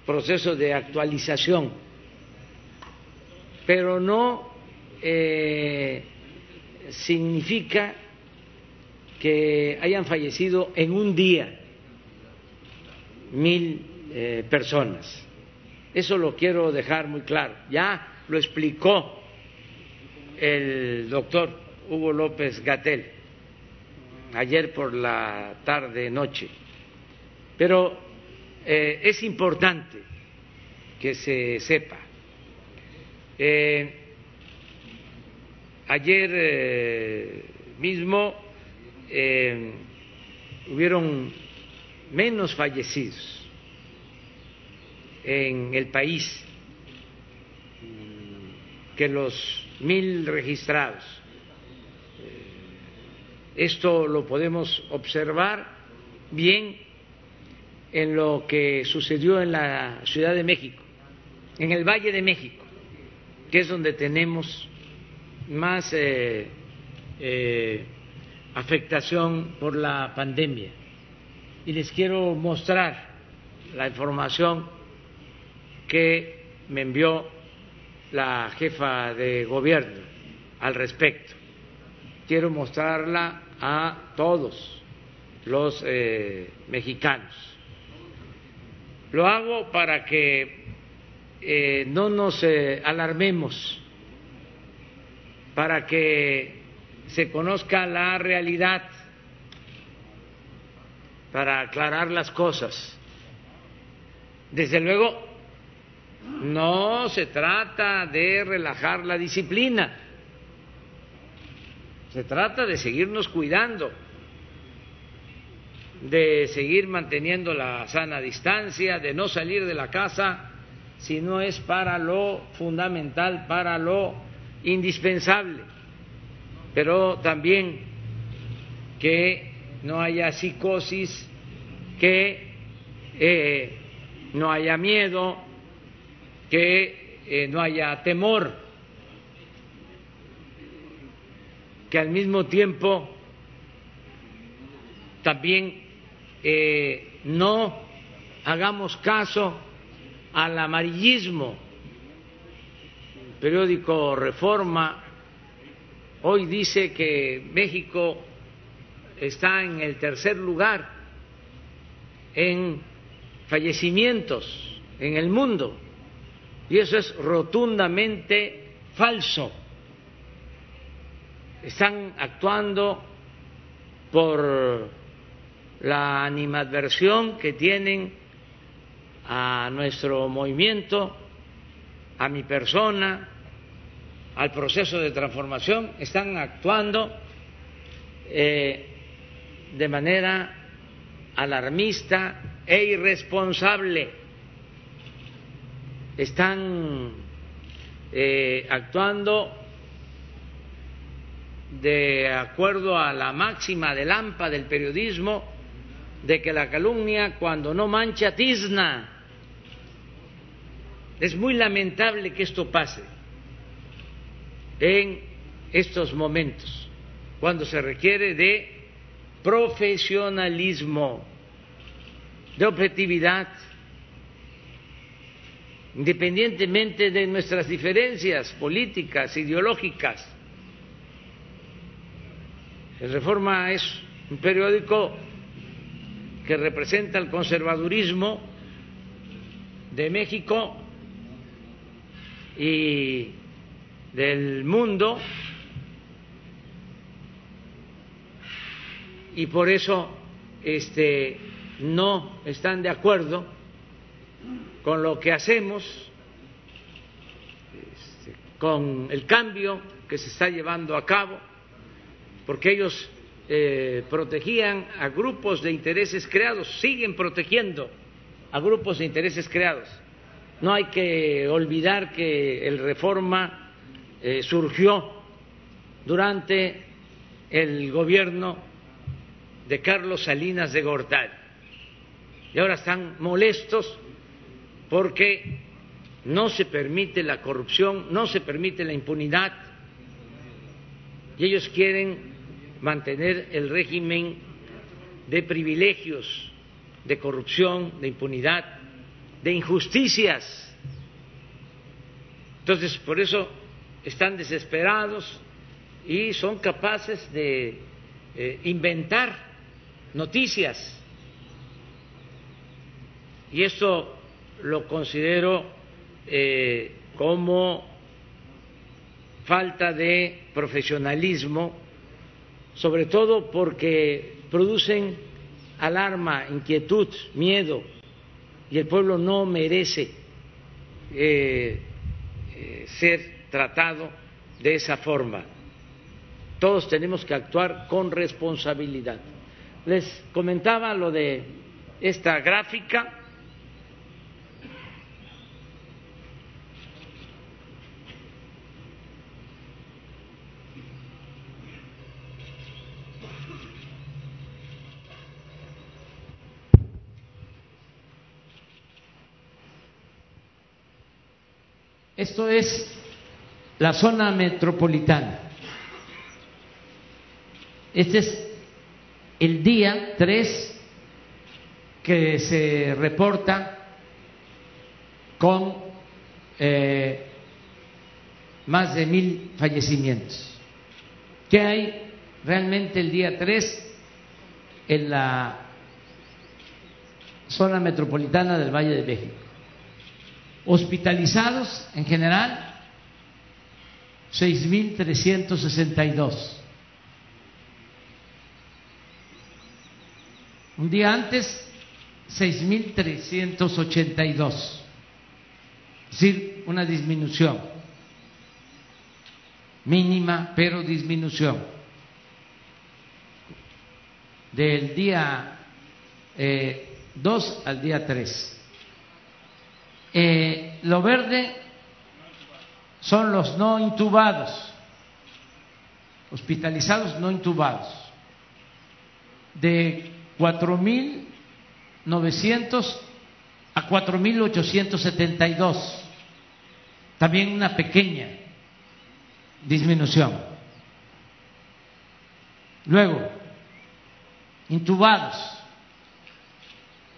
proceso de actualización, pero no eh, significa que hayan fallecido en un día mil eh, personas. Eso lo quiero dejar muy claro. Ya lo explicó el doctor Hugo López Gatel ayer por la tarde noche pero eh, es importante que se sepa. Eh, ayer eh, mismo hubieron menos fallecidos en el país que los mil registrados. Esto lo podemos observar bien en lo que sucedió en la Ciudad de México, en el Valle de México, que es donde tenemos más eh, eh, afectación por la pandemia. Y les quiero mostrar la información que me envió la jefa de gobierno al respecto. Quiero mostrarla a todos los eh, mexicanos lo hago para que eh, no nos eh, alarmemos, para que se conozca la realidad, para aclarar las cosas. Desde luego, no se trata de relajar la disciplina, se trata de seguirnos cuidando de seguir manteniendo la sana distancia, de no salir de la casa si no es para lo fundamental, para lo indispensable, pero también que no haya psicosis, que eh, no haya miedo, que eh, no haya temor, que al mismo tiempo también eh, no hagamos caso al amarillismo. El periódico Reforma hoy dice que México está en el tercer lugar en fallecimientos en el mundo. Y eso es rotundamente falso. Están actuando por la animadversión que tienen a nuestro movimiento, a mi persona, al proceso de transformación, están actuando eh, de manera alarmista e irresponsable. Están eh, actuando de acuerdo a la máxima del AMPA del periodismo de que la calumnia cuando no mancha tizna. Es muy lamentable que esto pase en estos momentos, cuando se requiere de profesionalismo, de objetividad, independientemente de nuestras diferencias políticas, ideológicas. El Reforma es un periódico que representa el conservadurismo de México y del mundo y por eso este no están de acuerdo con lo que hacemos, este, con el cambio que se está llevando a cabo, porque ellos eh, protegían a grupos de intereses creados, siguen protegiendo a grupos de intereses creados. No hay que olvidar que el reforma eh, surgió durante el gobierno de Carlos Salinas de Gortari y ahora están molestos porque no se permite la corrupción, no se permite la impunidad y ellos quieren mantener el régimen de privilegios, de corrupción, de impunidad, de injusticias. Entonces, por eso están desesperados y son capaces de eh, inventar noticias. Y esto lo considero eh, como falta de profesionalismo sobre todo porque producen alarma, inquietud, miedo, y el pueblo no merece eh, eh, ser tratado de esa forma. Todos tenemos que actuar con responsabilidad. Les comentaba lo de esta gráfica Esto es la zona metropolitana. Este es el día 3 que se reporta con eh, más de mil fallecimientos. ¿Qué hay realmente el día 3 en la zona metropolitana del Valle de México? Hospitalizados en general, 6.362. Un día antes, 6.382. Es decir, una disminución mínima, pero disminución. Del día 2 eh, al día 3. Eh, lo verde son los no intubados, hospitalizados no intubados, de 4.900 a 4.872, también una pequeña disminución. Luego, intubados,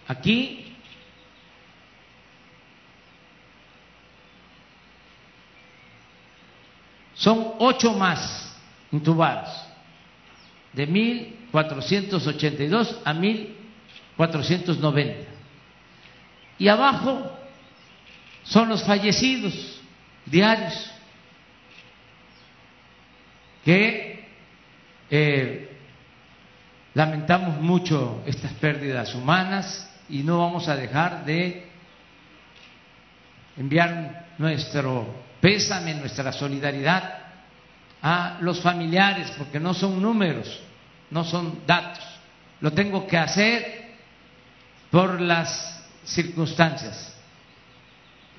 aquí Son ocho más intubados, de 1.482 a 490. Y abajo son los fallecidos diarios que eh, lamentamos mucho estas pérdidas humanas y no vamos a dejar de enviar nuestro pésame, nuestra solidaridad a los familiares, porque no son números, no son datos. Lo tengo que hacer por las circunstancias.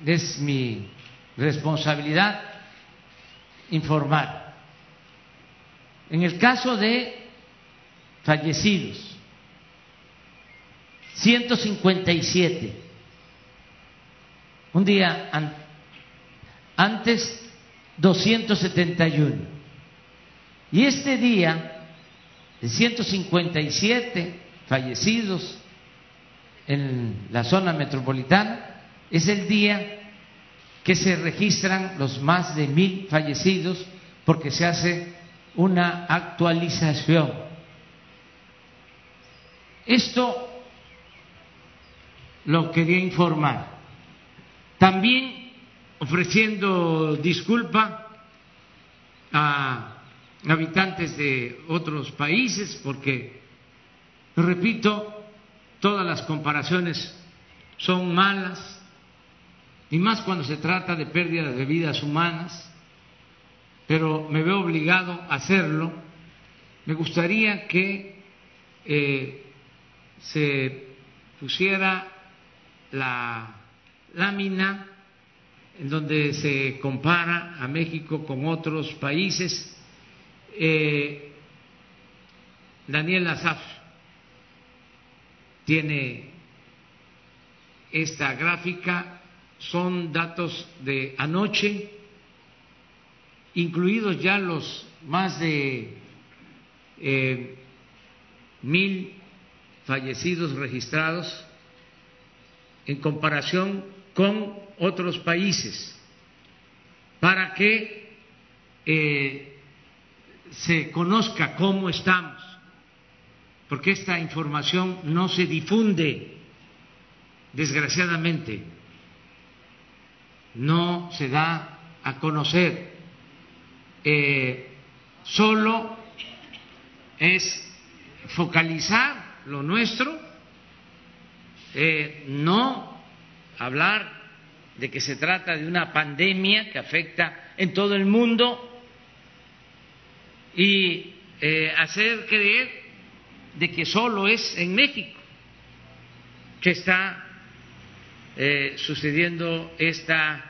Es mi responsabilidad informar. En el caso de fallecidos, 157. Un día antes 271. Y este día de 157 fallecidos en la zona metropolitana es el día que se registran los más de mil fallecidos porque se hace una actualización. Esto lo quería informar. También ofreciendo disculpa a habitantes de otros países porque, repito, todas las comparaciones son malas, y más cuando se trata de pérdida de vidas humanas, pero me veo obligado a hacerlo. Me gustaría que eh, se pusiera la lámina en donde se compara a México con otros países. Eh, Daniel Azaf tiene esta gráfica, son datos de anoche, incluidos ya los más de eh, mil fallecidos registrados en comparación con otros países para que eh, se conozca cómo estamos, porque esta información no se difunde, desgraciadamente, no se da a conocer, eh, solo es focalizar lo nuestro, eh, no hablar de que se trata de una pandemia que afecta en todo el mundo y eh, hacer creer de que solo es en México que está eh, sucediendo esta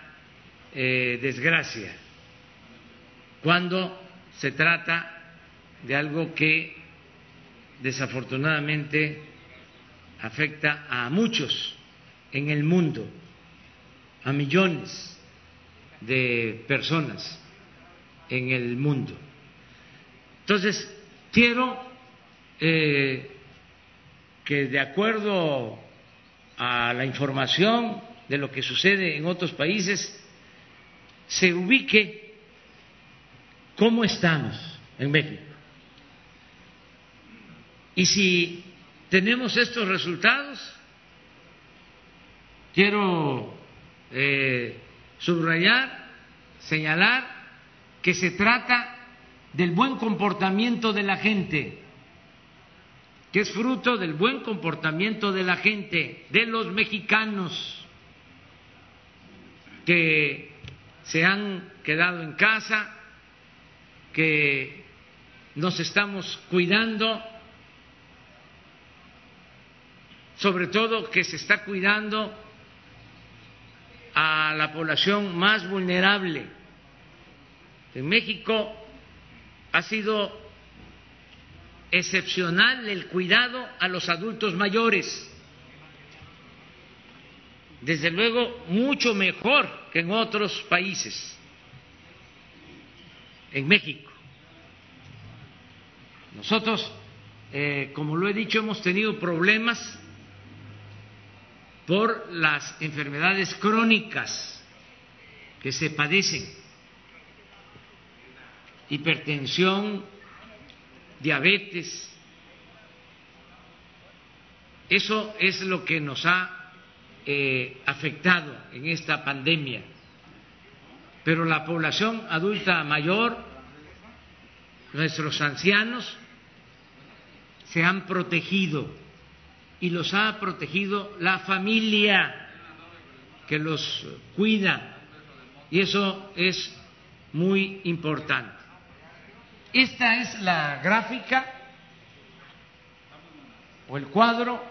eh, desgracia, cuando se trata de algo que desafortunadamente afecta a muchos en el mundo a millones de personas en el mundo. Entonces, quiero eh, que de acuerdo a la información de lo que sucede en otros países, se ubique cómo estamos en México. Y si tenemos estos resultados, quiero eh, subrayar, señalar que se trata del buen comportamiento de la gente, que es fruto del buen comportamiento de la gente, de los mexicanos que se han quedado en casa, que nos estamos cuidando, sobre todo que se está cuidando a la población más vulnerable. En México ha sido excepcional el cuidado a los adultos mayores. Desde luego, mucho mejor que en otros países. En México. Nosotros, eh, como lo he dicho, hemos tenido problemas por las enfermedades crónicas que se padecen, hipertensión, diabetes, Eso es lo que nos ha eh, afectado en esta pandemia. Pero la población adulta mayor, nuestros ancianos, se han protegido y los ha protegido la familia que los cuida y eso es muy importante. Esta es la gráfica o el cuadro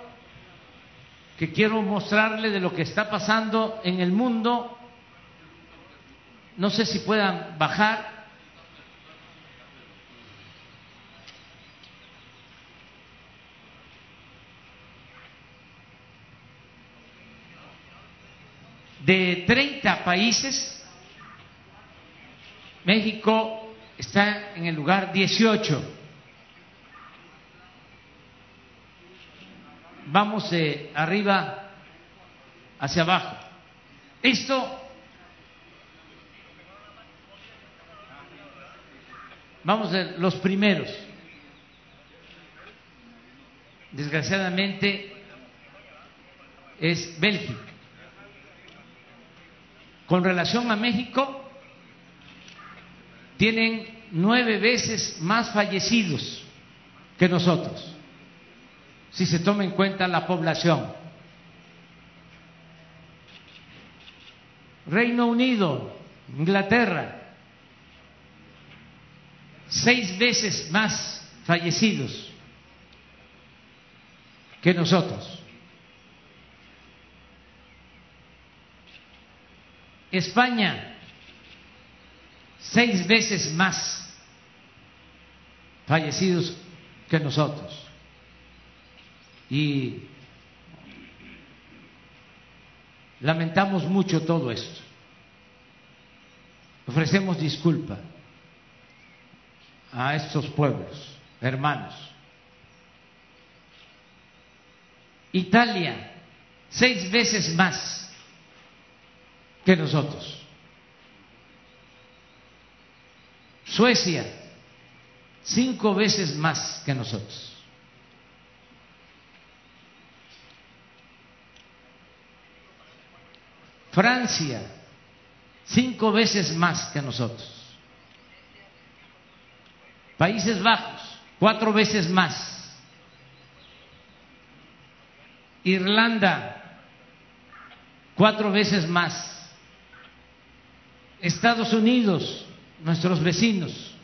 que quiero mostrarle de lo que está pasando en el mundo. No sé si puedan bajar. De 30 países, México está en el lugar 18. Vamos de arriba hacia abajo. Esto vamos de los primeros. Desgraciadamente es Bélgica. Con relación a México, tienen nueve veces más fallecidos que nosotros, si se toma en cuenta la población. Reino Unido, Inglaterra, seis veces más fallecidos que nosotros. España, seis veces más fallecidos que nosotros. Y lamentamos mucho todo esto. Ofrecemos disculpa a estos pueblos, hermanos. Italia, seis veces más que nosotros. Suecia, cinco veces más que nosotros. Francia, cinco veces más que nosotros. Países Bajos, cuatro veces más. Irlanda, cuatro veces más. Estados Unidos, nuestros vecinos,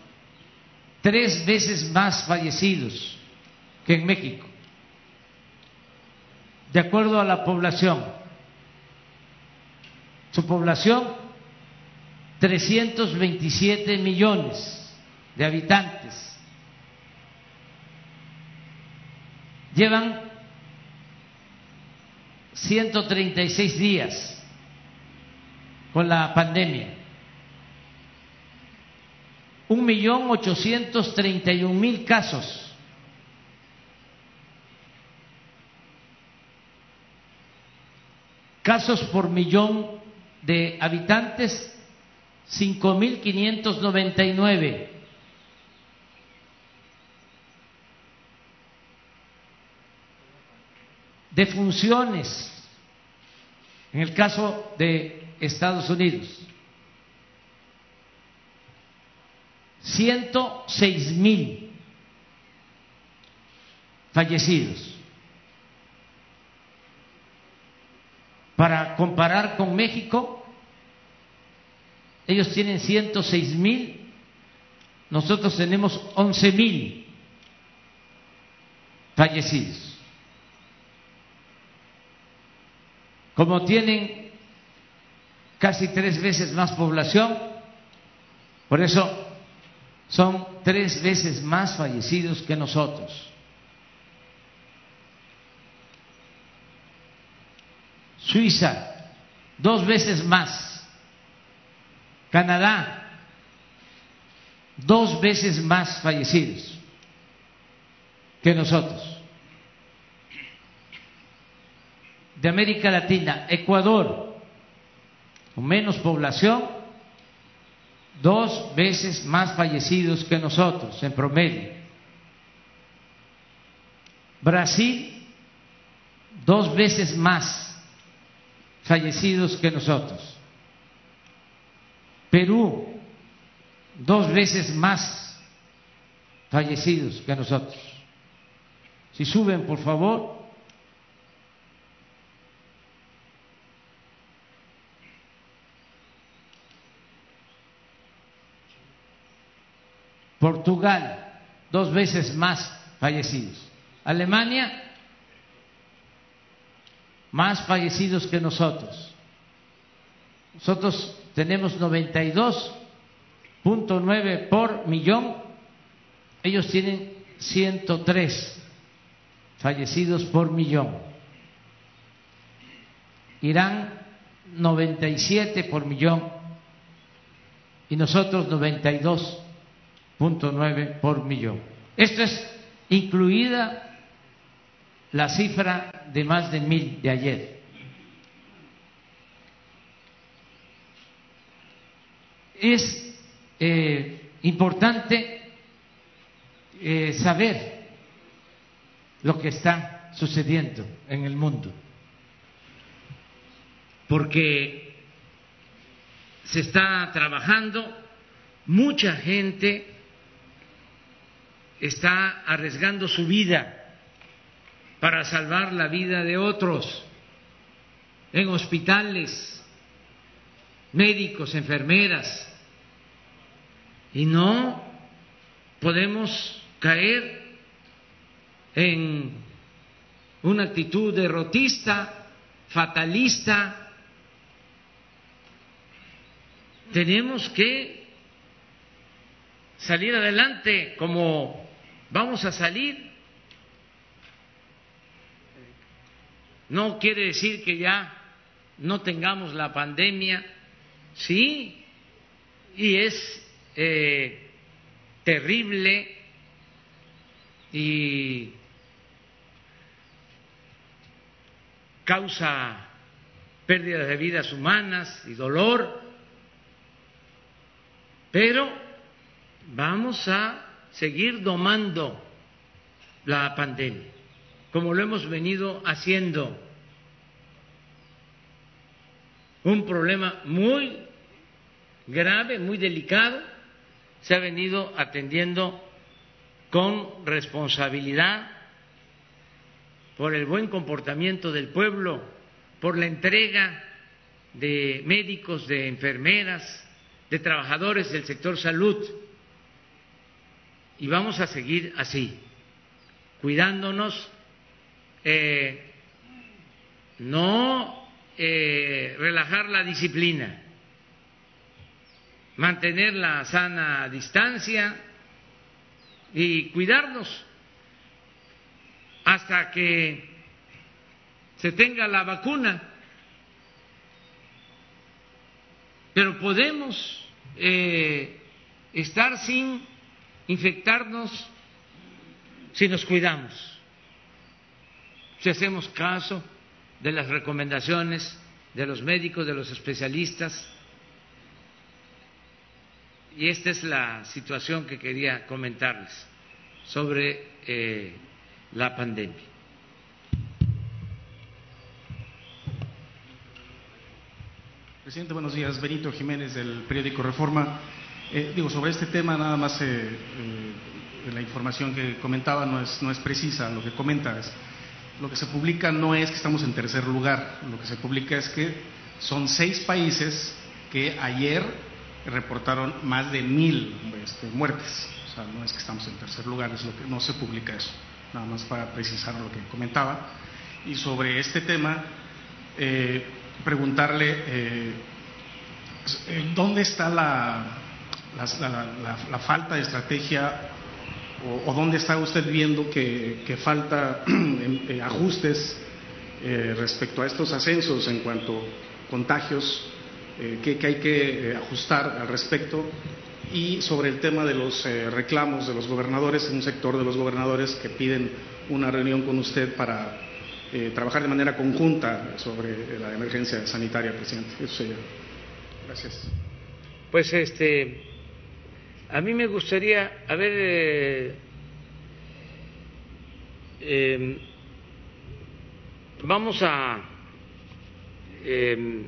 tres veces más fallecidos que en México, de acuerdo a la población. Su población, 327 millones de habitantes. Llevan 136 días con la pandemia un millón ochocientos treinta y un mil casos. Casos por millón de habitantes, cinco mil quinientos noventa y nueve. Defunciones, en el caso de Estados Unidos, 106 mil fallecidos. Para comparar con México, ellos tienen 106 mil, nosotros tenemos 11 mil fallecidos. Como tienen casi tres veces más población, por eso son tres veces más fallecidos que nosotros. Suiza, dos veces más. Canadá, dos veces más fallecidos que nosotros. De América Latina, Ecuador, con menos población, dos veces más fallecidos que nosotros en promedio. Brasil, dos veces más fallecidos que nosotros. Perú, dos veces más fallecidos que nosotros. Si suben, por favor. Portugal, dos veces más fallecidos. Alemania, más fallecidos que nosotros. Nosotros tenemos 92.9 por millón, ellos tienen 103 fallecidos por millón. Irán 97 por millón y nosotros 92.9 por millón. Esto es incluida la cifra de más de mil de ayer. Es eh, importante eh, saber lo que está sucediendo en el mundo, porque se está trabajando, mucha gente está arriesgando su vida para salvar la vida de otros en hospitales, médicos, enfermeras. Y no podemos caer en una actitud derrotista, fatalista. Tenemos que salir adelante como vamos a salir. No quiere decir que ya no tengamos la pandemia, sí, y es eh, terrible. Y causa pérdidas de vidas humanas y dolor, pero vamos a seguir domando la pandemia como lo hemos venido haciendo. Un problema muy grave, muy delicado, se ha venido atendiendo con responsabilidad por el buen comportamiento del pueblo, por la entrega de médicos, de enfermeras, de trabajadores del sector salud. Y vamos a seguir así, cuidándonos eh, no eh, relajar la disciplina, mantener la sana distancia y cuidarnos hasta que se tenga la vacuna. Pero podemos eh, estar sin infectarnos si nos cuidamos si hacemos caso de las recomendaciones de los médicos, de los especialistas. Y esta es la situación que quería comentarles sobre eh, la pandemia.
Presidente, buenos días. Benito Jiménez del periódico Reforma. Eh, digo, sobre este tema nada más eh, la información que comentaba no es, no es precisa, lo que comenta es lo que se publica no es que estamos en tercer lugar, lo que se publica es que son seis países que ayer reportaron más de mil este, muertes. O sea, no es que estamos en tercer lugar, es lo que no se publica eso. Nada más para precisar lo que comentaba. Y sobre este tema, eh, preguntarle eh, dónde está la, la falta de estrategia o, dónde está usted viendo que, falta [clears throat] eh, ajustes eh, respecto a estos ascensos en cuanto a contagios eh, que, hay que ajustar al respecto y sobre el tema de los reclamos de los gobernadores, un sector de los gobernadores que piden una reunión con usted para trabajar de manera conjunta sobre la emergencia sanitaria, presidente. Eso sería. Gracias.
Pues este, a mí me gustaría, a ver, eh, em, vamos a, em,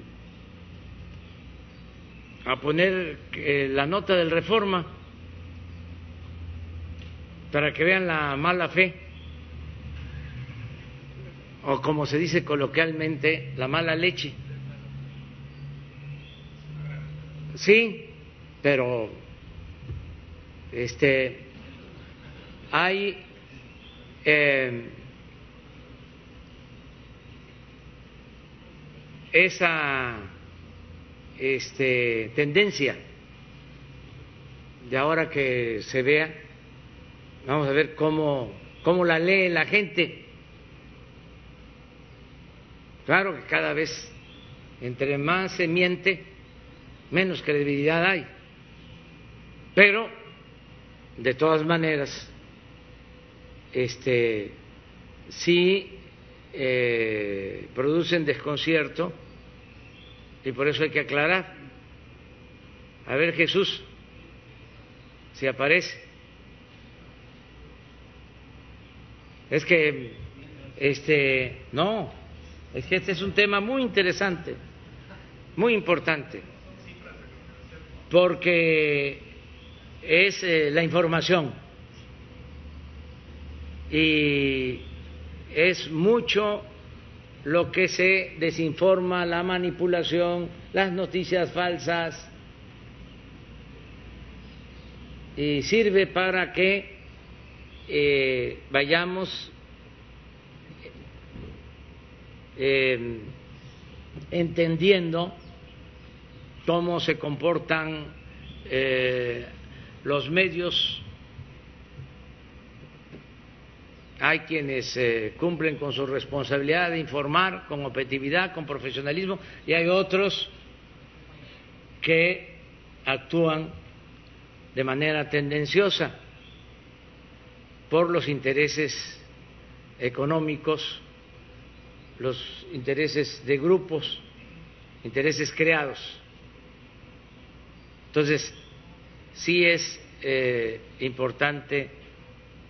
a poner eh, la nota del reforma para que vean la mala fe, o como se dice coloquialmente, la mala leche. Sí, pero este hay eh, esa este, tendencia de ahora que se vea, vamos a ver cómo, cómo la lee la gente. Claro que cada vez, entre más se miente, menos credibilidad hay. Pero, de todas maneras, este, sí eh, producen desconcierto y por eso hay que aclarar. A ver Jesús, si aparece. Es que, este, no, es que este es un tema muy interesante, muy importante, porque es eh, la información. Y es mucho lo que se desinforma, la manipulación, las noticias falsas, y sirve para que eh, vayamos eh, entendiendo cómo se comportan eh, los medios hay quienes eh, cumplen con su responsabilidad de informar con objetividad, con profesionalismo, y hay otros que actúan de manera tendenciosa por los intereses económicos, los intereses de grupos, intereses creados. Entonces, sí es eh, importante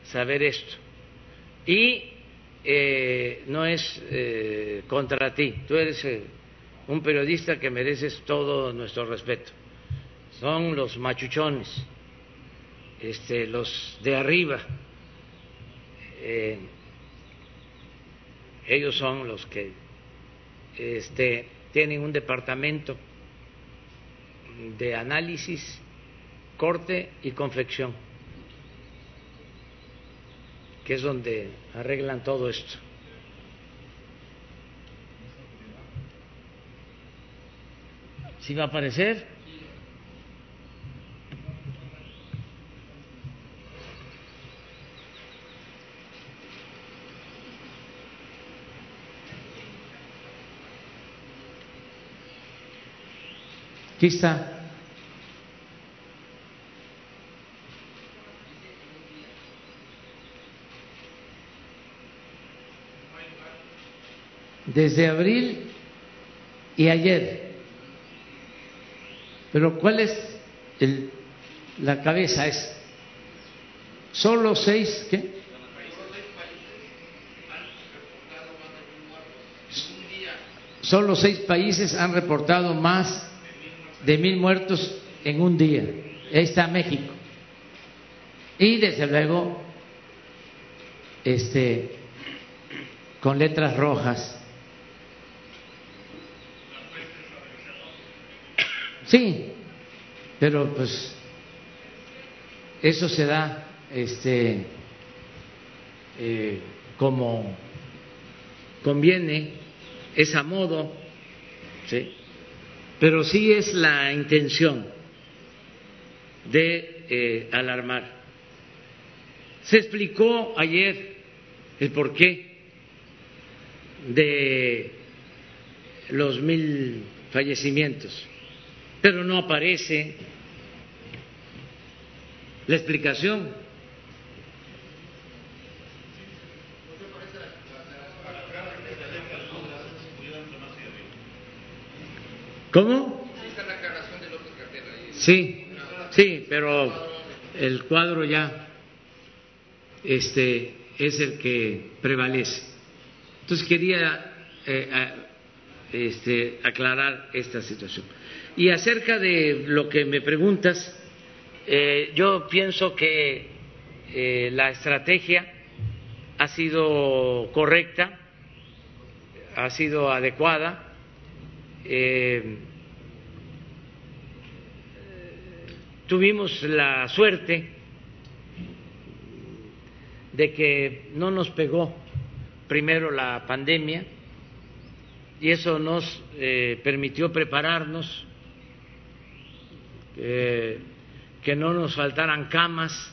saber esto. Y eh, no es eh, contra ti, tú eres eh, un periodista que mereces todo nuestro respeto. Son los machuchones, este, los de arriba, ellos son los que este, tienen un departamento de análisis, corte y confección que es donde arreglan todo esto. ¿Sí va a aparecer? Aquí está. Desde abril y ayer. Pero ¿cuál es el, la cabeza? Es solo seis, ¿qué? Solo seis países han reportado más de mil muertos en un día. Ahí está México. Y desde luego, este, con letras rojas, Sí, pero pues eso se da este, eh, como conviene, es a modo, ¿sí? pero sí es la intención de eh, alarmar. Se explicó ayer el porqué de los mil fallecimientos pero no aparece la explicación. ¿Cómo? Sí, sí, pero el cuadro ya este, es el que prevalece. Entonces quería eh, este, aclarar esta situación. Y acerca de lo que me preguntas, eh, yo pienso que eh, la estrategia ha sido correcta, ha sido adecuada. tuvimos la suerte de que no nos pegó primero la pandemia y eso nos eh, permitió prepararnos, que no nos faltaran camas,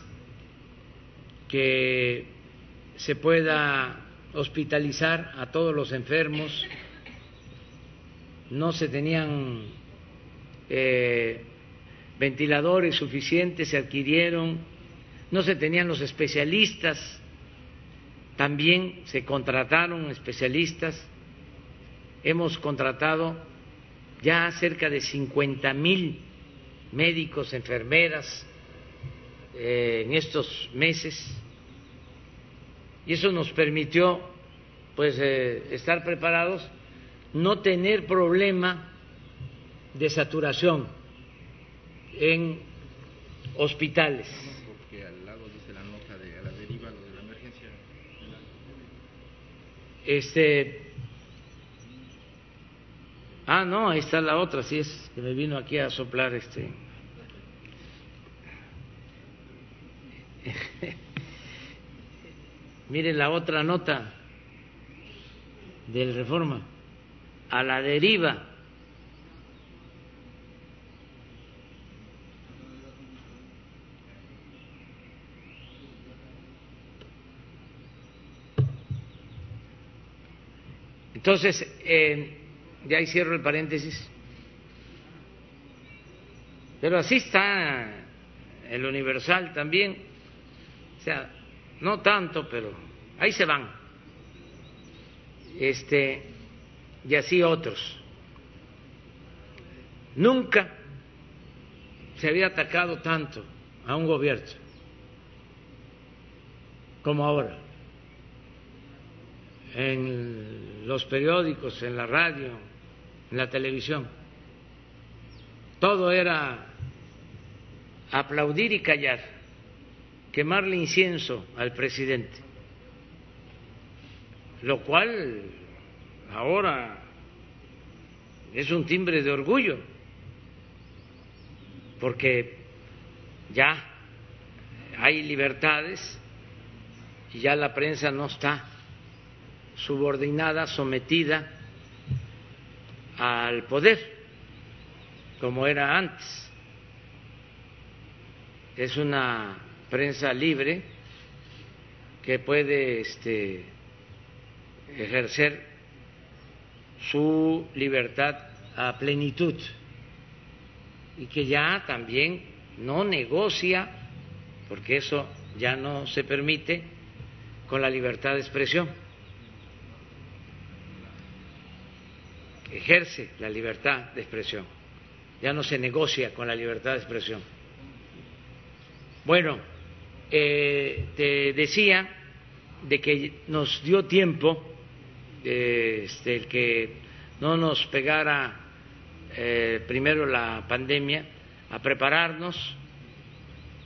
que se pueda hospitalizar a todos los enfermos, no se tenían eh, ventiladores suficientes, se adquirieron, no se tenían los especialistas, también se contrataron especialistas. Hemos contratado ya cerca de 50 mil médicos, enfermeras eh, en estos meses y eso nos permitió pues eh, estar preparados, no tener problema de saturación en hospitales. Porque al lado dice la nota de a la deriva lo de la emergencia. Este Ah, no, ahí está la otra, sí es que me vino aquí a soplar este. [laughs] Miren la otra nota del reforma, a la deriva. Entonces, eh, ya ahí cierro el paréntesis. Pero así está el Universal también. O sea, no tanto, pero ahí se van. Este, y así otros. Nunca se había atacado tanto a un gobierno como ahora. En los periódicos, en la radio, la televisión. Todo era aplaudir y callar, quemarle incienso al presidente, lo cual ahora es un timbre de orgullo, porque ya hay libertades y ya la prensa no está subordinada, sometida al poder, como era antes. Es una prensa libre que puede este, ejercer su libertad a plenitud y que ya también no negocia, porque eso ya no se permite, con la libertad de expresión. Ejerce la libertad de expresión, ya no se negocia con la libertad de expresión. Bueno, eh, te decía de que nos dio tiempo, eh, este, el que no nos pegara eh, primero la pandemia, a prepararnos,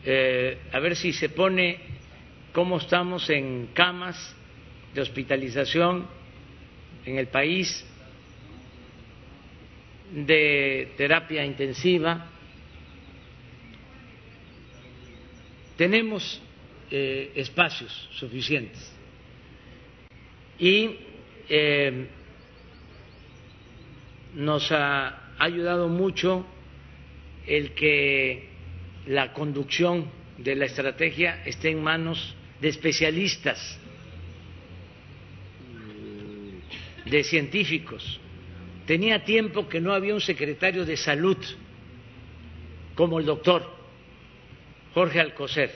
a ver si se pone cómo estamos en camas de hospitalización en el país, de terapia intensiva. Tenemos eh, espacios suficientes y eh, nos ha ayudado mucho el que la conducción de la estrategia esté en manos de especialistas, de científicos, Tenía tiempo que no había un secretario de salud como el doctor Jorge Alcocer,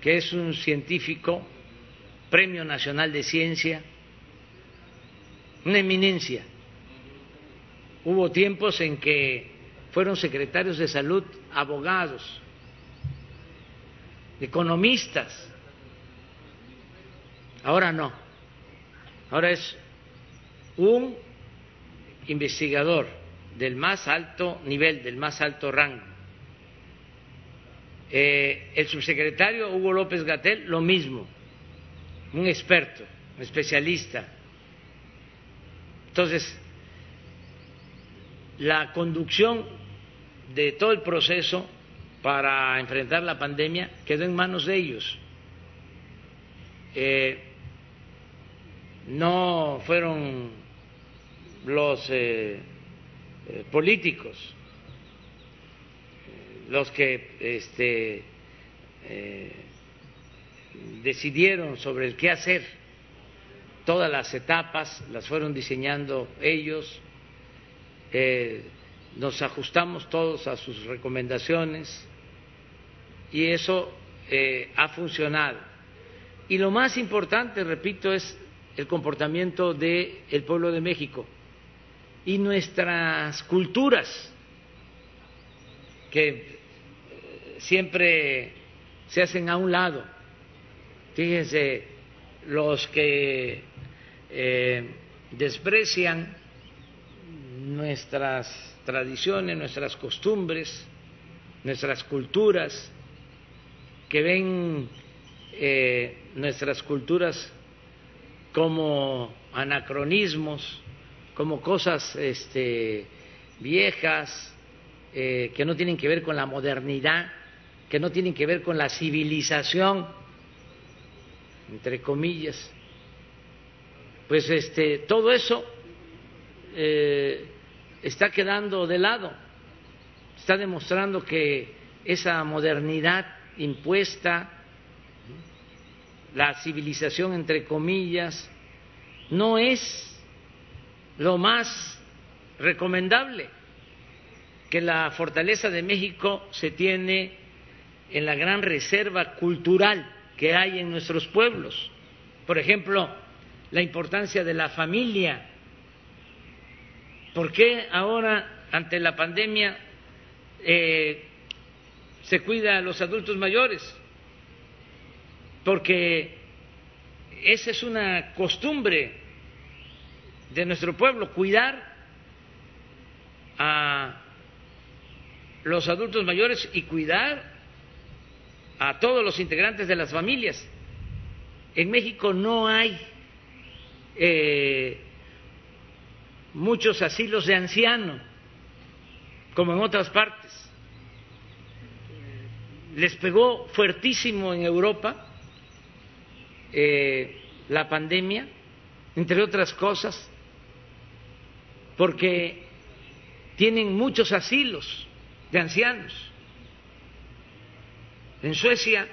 que es un científico, Premio Nacional de Ciencia, una eminencia. Hubo tiempos en que fueron secretarios de salud abogados, economistas. Ahora no. Ahora es un investigador del más alto nivel, del más alto rango. Eh, el subsecretario Hugo López Gatel, lo mismo, un experto, un especialista. Entonces, la conducción de todo el proceso para enfrentar la pandemia quedó en manos de ellos. Eh, no fueron los eh, eh, políticos los que este, decidieron sobre el qué hacer. Todas las etapas las fueron diseñando ellos nos ajustamos todos a sus recomendaciones y eso eh, ha funcionado. Y lo más importante, repito, es el comportamiento del el pueblo de México y nuestras culturas, que eh, siempre se hacen a un lado. Fíjense, los que eh, desprecian nuestras tradiciones, nuestras costumbres, nuestras culturas, que ven eh, nuestras culturas como anacronismos, como cosas este, viejas, eh, que no tienen que ver con la modernidad, que no tienen que ver con la civilización, entre comillas. Pues este, todo eso eh, está quedando de lado, está demostrando que esa modernidad impuesta, la civilización entre comillas, no es lo más recomendable, que la fortaleza de México se tiene en la gran reserva cultural que hay en nuestros pueblos. Por ejemplo, la importancia de la familia, ¿Por qué ahora, ante la pandemia, eh, se cuida a los adultos mayores? Porque esa es una costumbre de nuestro pueblo, cuidar a los adultos mayores y cuidar a todos los integrantes de las familias. En México no hay eh, muchos asilos de ancianos, como en otras partes. Les pegó fuertísimo en Europa eh, la pandemia, entre otras cosas, porque tienen muchos asilos de ancianos. En Suecia,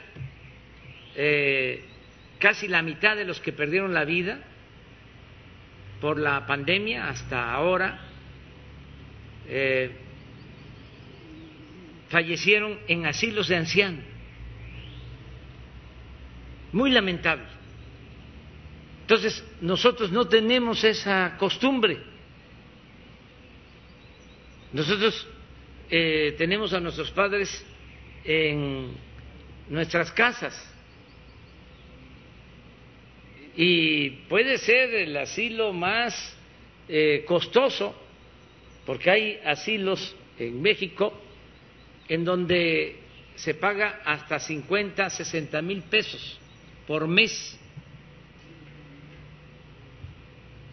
eh, casi la mitad de los que perdieron la vida por la pandemia hasta ahora eh, fallecieron en asilos de ancianos. Muy lamentable. Entonces, nosotros no tenemos esa costumbre. Nosotros eh, tenemos a nuestros padres en nuestras casas y puede ser el asilo más eh, costoso, porque hay asilos en México en donde se paga hasta 50, 60 mil pesos por mes.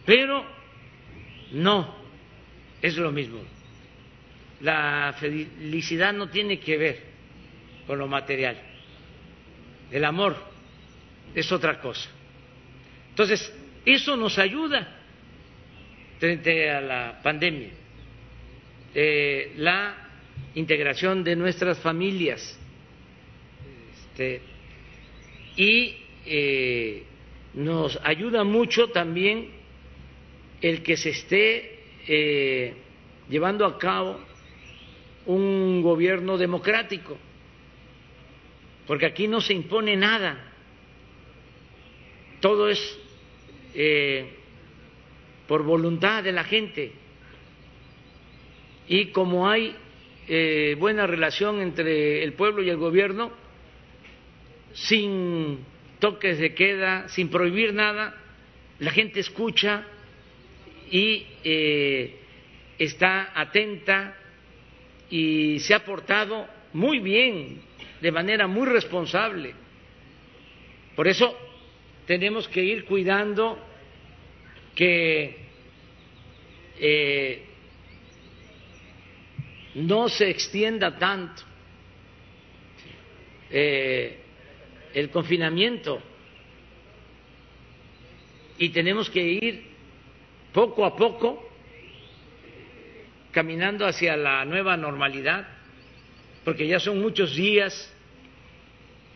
Pero no es lo mismo. La felicidad no tiene que ver con lo material. El amor es otra cosa. Entonces, eso nos ayuda frente a la pandemia. Eh, la integración de nuestras familias este, y eh, nos ayuda mucho también el que se esté eh, llevando a cabo un gobierno democrático, porque aquí no se impone nada, todo es eh, por voluntad de la gente. Y como hay eh, buena relación entre el pueblo y el gobierno, sin toques de queda, sin prohibir nada, la gente escucha y eh, está atenta y se ha portado muy bien, de manera muy responsable. Por eso tenemos que ir cuidando que eh, no se extienda tanto eh, el confinamiento y tenemos que ir poco a poco caminando hacia la nueva normalidad, porque ya son muchos días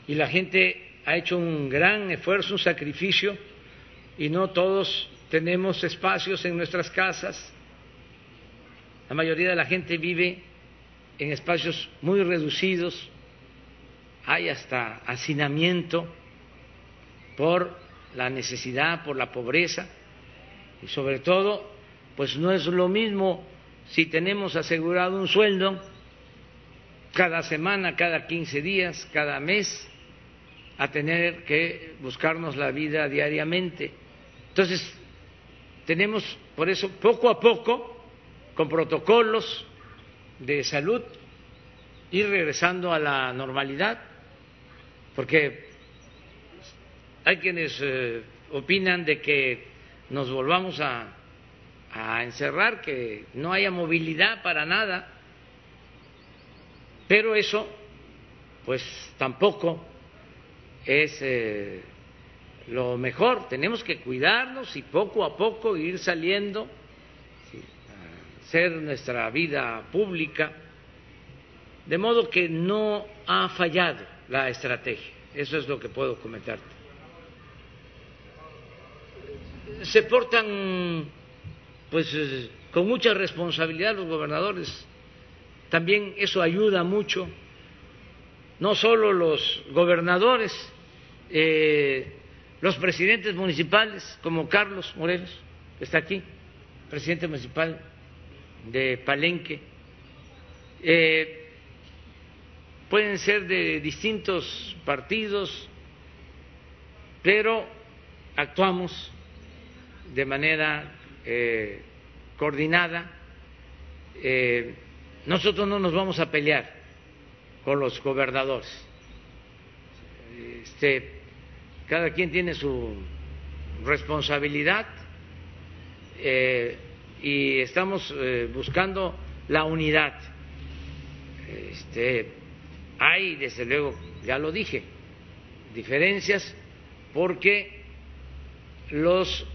y la gente ha hecho un gran esfuerzo, un sacrificio, y no todos tenemos espacios en nuestras casas. La mayoría de la gente vive en espacios muy reducidos, hay hasta hacinamiento por la necesidad, por la pobreza y sobre todo, pues no es lo mismo si tenemos asegurado un sueldo cada semana, cada 15 días, cada mes, a tener que buscarnos la vida diariamente. Entonces, tenemos por eso poco a poco, con protocolos de salud, ir regresando a la normalidad, porque hay quienes eh, opinan de que nos volvamos a a encerrar, que no haya movilidad para nada, pero eso pues tampoco es eh, lo mejor, tenemos que cuidarnos y poco a poco ir saliendo, ser nuestra vida pública, de modo que no ha fallado la estrategia, eso es lo que puedo comentarte. Se portan pues eh, con mucha responsabilidad los gobernadores. También eso ayuda mucho, no solo los gobernadores, eh, los presidentes municipales, como Carlos Morelos, que está aquí, presidente municipal de Palenque, eh, pueden ser de distintos partidos, pero actuamos de manera eh, coordinada. Eh, nosotros no nos vamos a pelear con los gobernadores. Este, cada quien tiene su responsabilidad eh, y estamos buscando la unidad. Este, hay, desde luego, ya lo dije, diferencias porque los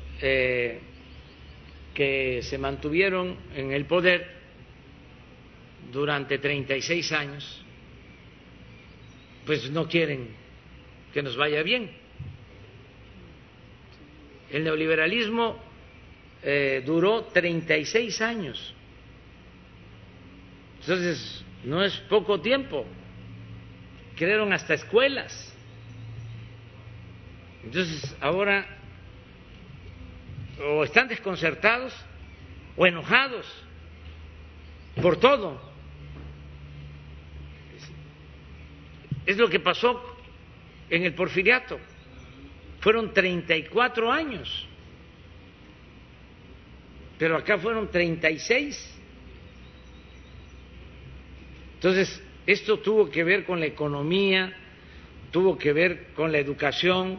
que se mantuvieron en el poder durante 36 años, pues no quieren que nos vaya bien. El neoliberalismo eh, duró 36 años. Entonces, no es poco tiempo. Crearon hasta escuelas. Entonces, ahora o están desconcertados o enojados por todo. Es lo que pasó en el porfiriato. Fueron 34 años, pero acá fueron 36. Entonces, esto tuvo que ver con la economía, tuvo que ver con la educación,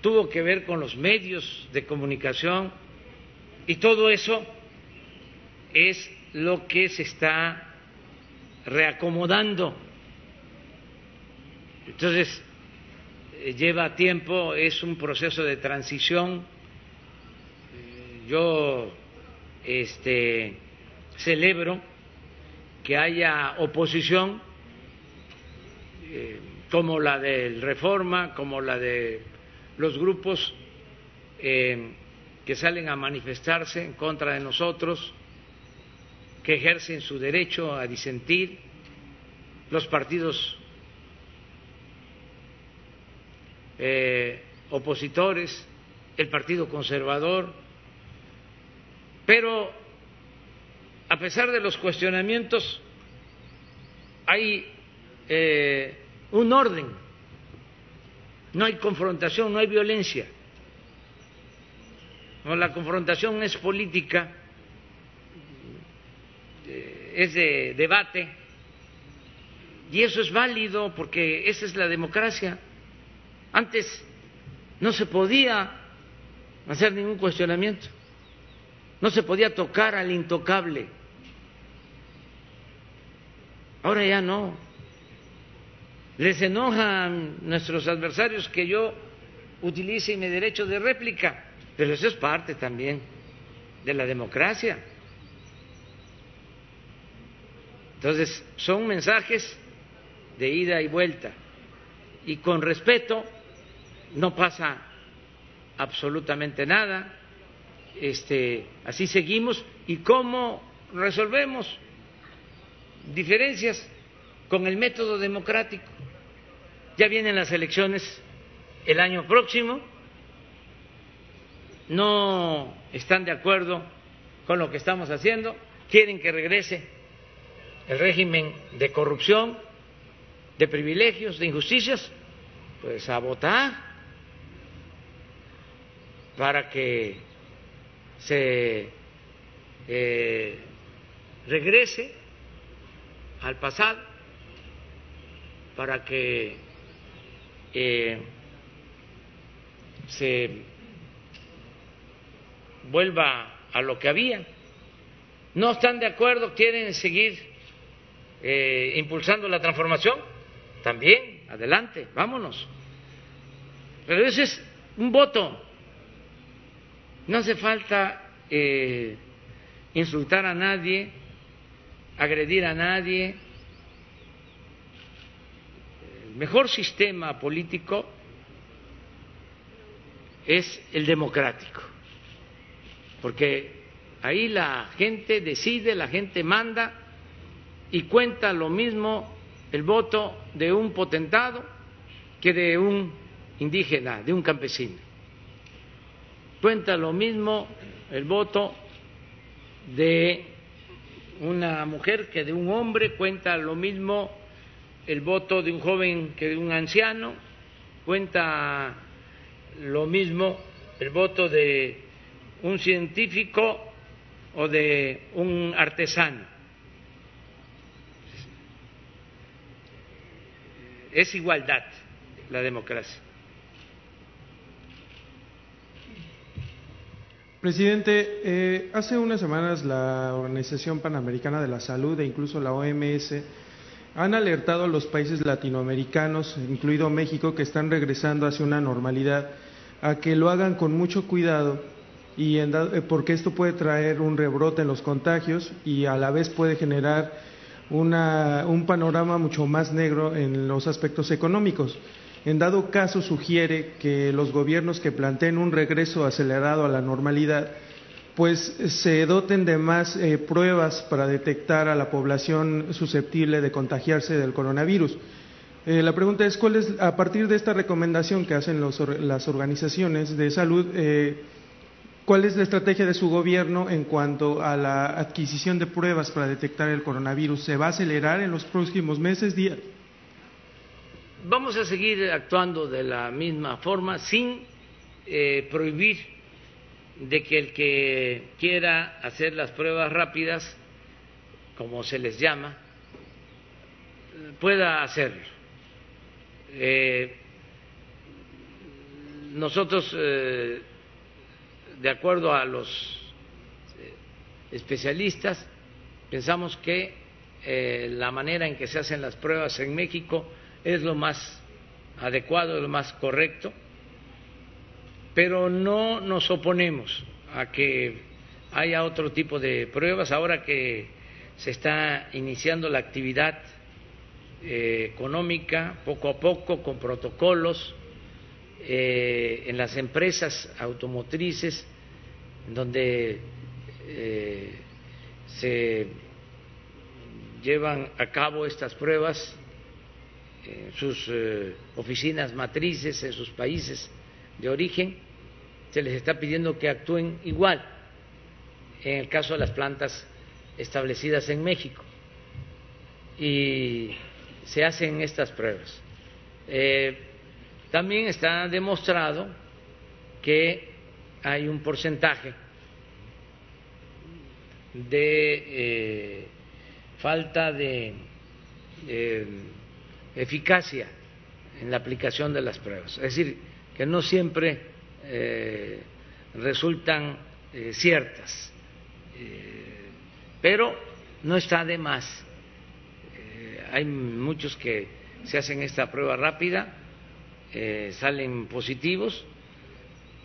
tuvo que ver con los medios de comunicación y todo eso es lo que se está reacomodando. Entonces, eh, lleva tiempo, es un proceso de transición. Yo este, celebro que haya oposición eh, como la del Reforma, como la de los grupos eh, que salen a manifestarse en contra de nosotros, que ejercen su derecho a disentir, los partidos eh, opositores, el Partido Conservador, pero a pesar de los cuestionamientos hay eh, un orden no hay confrontación, no hay violencia. la confrontación es política, eh, es de debate, y eso es válido porque esa es la democracia. Antes no se podía hacer ningún cuestionamiento, no se podía tocar al intocable. Ahora ya no. Les enojan nuestros adversarios que yo utilice mi derecho de réplica, pero eso es parte también de la democracia. Entonces, son mensajes de ida y vuelta. Y con respeto, no pasa absolutamente nada. Este, así seguimos. ¿Y cómo resolvemos diferencias? Con el método democrático. Ya vienen las elecciones el año próximo. No están de acuerdo con lo que estamos haciendo. Quieren que regrese el régimen de corrupción, de privilegios, de injusticias. Pues a votar para que se eh, regrese al pasado, para que eh, se vuelva a lo que había. No están de acuerdo, quieren seguir eh, impulsando la transformación, también, adelante, vámonos. Pero ese es un voto no hace falta eh, insultar a nadie, agredir a nadie. Mejor sistema político es el democrático, porque ahí la gente decide, la gente manda y cuenta lo mismo el voto de un potentado que de un indígena, de un campesino. Cuenta lo mismo el voto de una mujer que de un hombre, cuenta lo mismo el voto de un joven que de un anciano, cuenta lo mismo el voto de un científico o de un artesano. Es igualdad la democracia.
Presidente, eh, hace unas semanas la Organización Panamericana de la Salud e incluso la OMS han alertado a los países latinoamericanos, incluido México, que están regresando hacia una normalidad, a que lo hagan con mucho cuidado y eh, porque esto puede traer un rebrote en los contagios y a la vez puede generar un panorama mucho más negro en los aspectos económicos. En dado caso, sugiere que los gobiernos que planteen un regreso acelerado a la normalidad, pues se doten de más eh, pruebas para detectar a la población susceptible de contagiarse del coronavirus. Eh, la pregunta es, ¿cuál es, a partir de esta recomendación que hacen las organizaciones de salud, eh, cuál es la estrategia de su gobierno en cuanto a la adquisición de pruebas para detectar el coronavirus? ¿Se va a acelerar en los próximos meses, días?
vamos a seguir actuando de la misma forma sin prohibir de que el que quiera hacer las pruebas rápidas, como se les llama, pueda hacerlo. Eh, nosotros, eh, de acuerdo a los especialistas, pensamos que la manera en que se hacen las pruebas en México es lo más adecuado, lo más correcto, pero no nos oponemos a que haya otro tipo de pruebas. Ahora que se está iniciando la actividad eh, económica poco a poco con protocolos eh, en las empresas automotrices donde eh, se llevan a cabo estas pruebas en sus oficinas matrices, en sus países de origen, se les está pidiendo que actúen igual en el caso de las plantas establecidas en México. Y se hacen estas pruebas. Eh, también está demostrado que hay un porcentaje de eh, falta de eficacia en la aplicación de las pruebas. Es decir, que no siempre eh, resultan eh, ciertas, pero no está de más. hay muchos que se hacen esta prueba rápida, salen positivos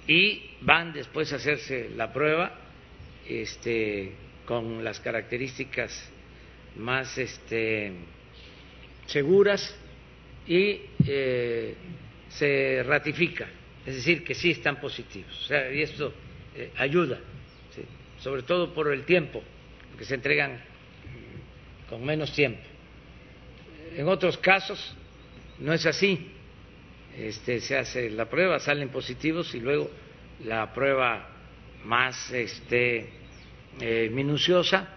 y van después a hacerse la prueba este, con las características más este, seguras y eh, se ratifica, es decir, que sí están positivos. y esto eh, ayuda, sobre todo por el tiempo, que se entregan con menos tiempo. En otros casos no es así, este, se hace la prueba, salen positivos y luego la prueba más este, eh, minuciosa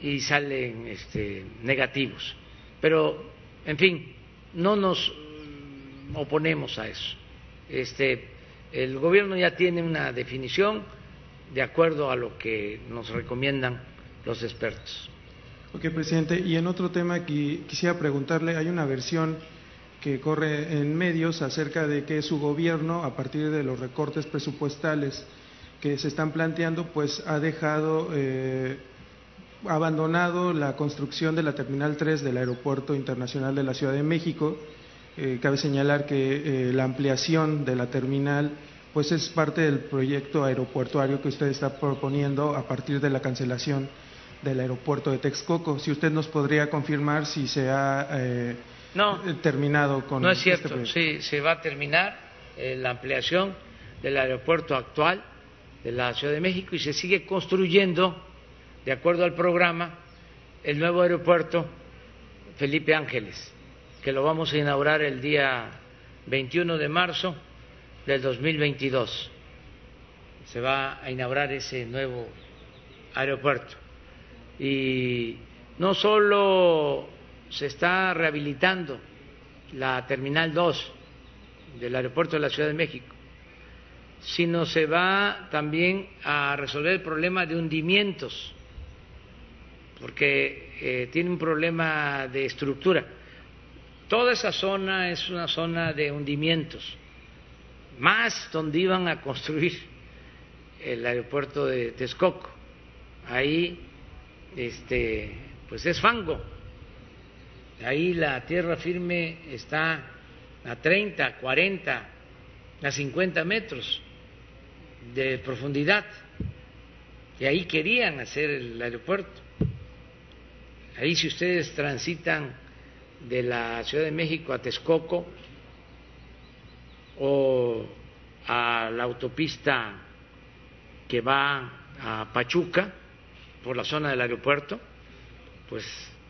y salen este, negativos. Pero, en fin, no nos oponemos a eso. Este, el gobierno ya tiene una definición de acuerdo a lo que nos recomiendan los expertos.
Ok, presidente. Y en otro tema que quisiera preguntarle, hay una versión que corre en medios acerca de que su gobierno, a partir de los recortes presupuestales que se están planteando, pues ha dejado eh, abandonado la construcción de la Terminal 3 del Aeropuerto Internacional de la Ciudad de México. Eh, cabe señalar que eh, la ampliación de la terminal pues es parte del proyecto aeropuertuario que usted está proponiendo a partir de la cancelación del aeropuerto de Texcoco. Si usted nos podría confirmar si se ha
no,
eh, terminado con
No es este cierto, sí, se va a terminar eh, la ampliación del aeropuerto actual de la Ciudad de México y se sigue construyendo, de acuerdo al programa, el nuevo aeropuerto Felipe Ángeles, que lo vamos a inaugurar el día 21 de marzo del 2022. Se va a inaugurar ese nuevo aeropuerto. Y no solo se está rehabilitando la Terminal 2 del aeropuerto de la Ciudad de México, sino se va también a resolver el problema de hundimientos, porque eh, tiene un problema de estructura. Toda esa zona es una zona de hundimientos, más donde iban a construir el aeropuerto de Texcoco. Ahí este, pues es fango Ahí la tierra firme está a 30, 40, a 50 metros de profundidad. Y ahí querían hacer el aeropuerto. Ahí si ustedes transitan de la Ciudad de México a Texcoco o a la autopista que va a Pachuca por la zona del aeropuerto, pues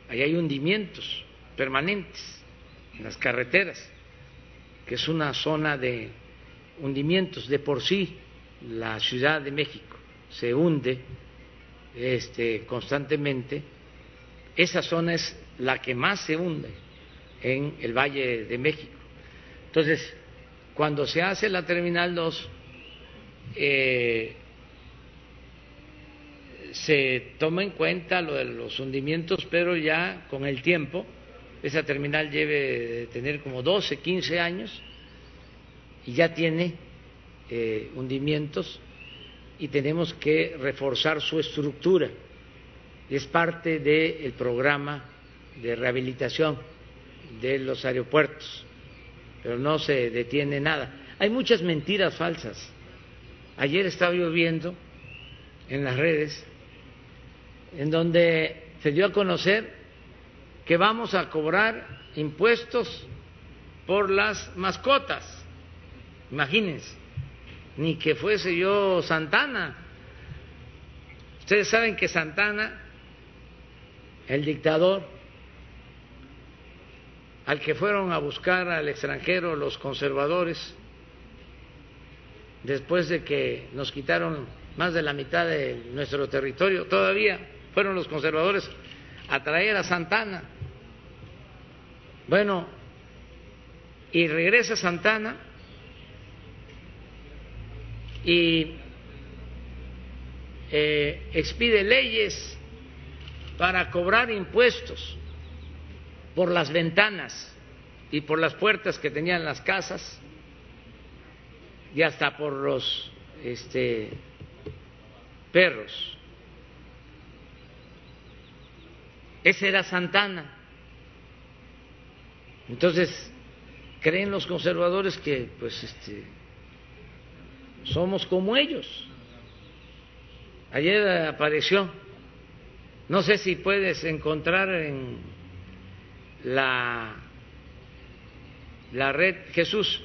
ahí hay hundimientos permanentes en las carreteras, que es una zona de hundimientos. De por sí, la Ciudad de México se hunde este, constantemente. Esa zona es la que más se hunde en el Valle de México. Entonces, cuando se hace la Terminal 2, eh, se toma en cuenta lo de los hundimientos, pero ya con el tiempo esa terminal debe de tener como 12, 15 años y ya tiene eh, hundimientos y tenemos que reforzar su estructura. Es parte del programa de rehabilitación de los aeropuertos, pero no se detiene nada. Hay muchas mentiras falsas. Ayer estaba yo viendo en las redes en donde se dio a conocer que vamos a cobrar impuestos por las mascotas. Imagínense, ni que fuese yo Santana. Ustedes saben que Santana, el dictador, al que fueron a buscar al extranjero los conservadores, después de que nos quitaron más de la mitad de nuestro territorio, todavía fueron los conservadores a traer a Santana. Bueno, y regresa Santana y eh, expide leyes para cobrar impuestos por las ventanas y por las puertas que tenían las casas y hasta por los este, perros. Ese era Santana. Entonces, creen los conservadores que pues este somos como ellos. Ayer apareció, no sé si puedes encontrar en la, la red Jesús,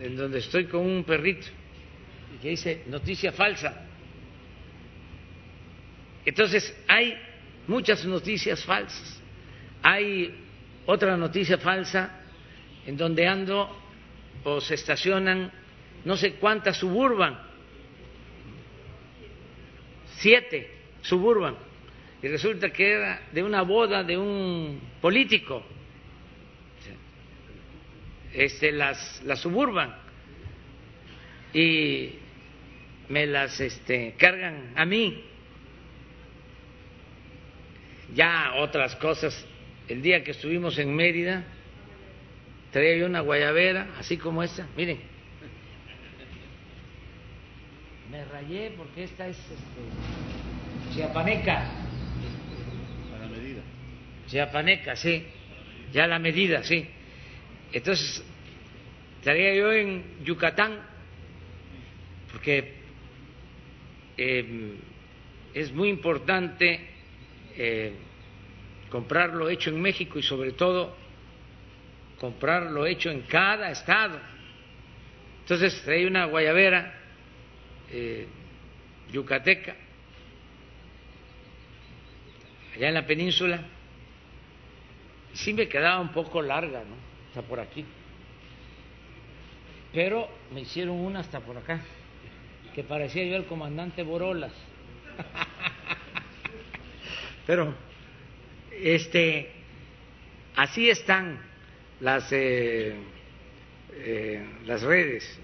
en donde estoy con un perrito, que dice noticia falsa. Entonces, hay muchas noticias falsas. Hay otra noticia falsa en donde ando o se estacionan no sé cuántas suburban, siete suburban, y resulta que era de una boda de un político. Este, las, las suburban y me las este, cargan a mí. Ya otras cosas, el día que estuvimos en Mérida, traía yo una guayabera, así como esta, miren, me rayé porque esta es este, chiapaneca. Chiapaneca, sí. Ya la medida, sí. Entonces, estaría yo en Yucatán, porque eh, es muy importante eh, comprar lo hecho en México y sobre todo comprar lo hecho en cada estado. Entonces, traía una guayabera eh, yucateca, allá en la península, sí me quedaba un poco larga, ¿no? Hasta por aquí. Pero me hicieron una hasta por acá, que parecía yo el comandante Borolas. [laughs] Pero, este, así están las, eh, eh, las redes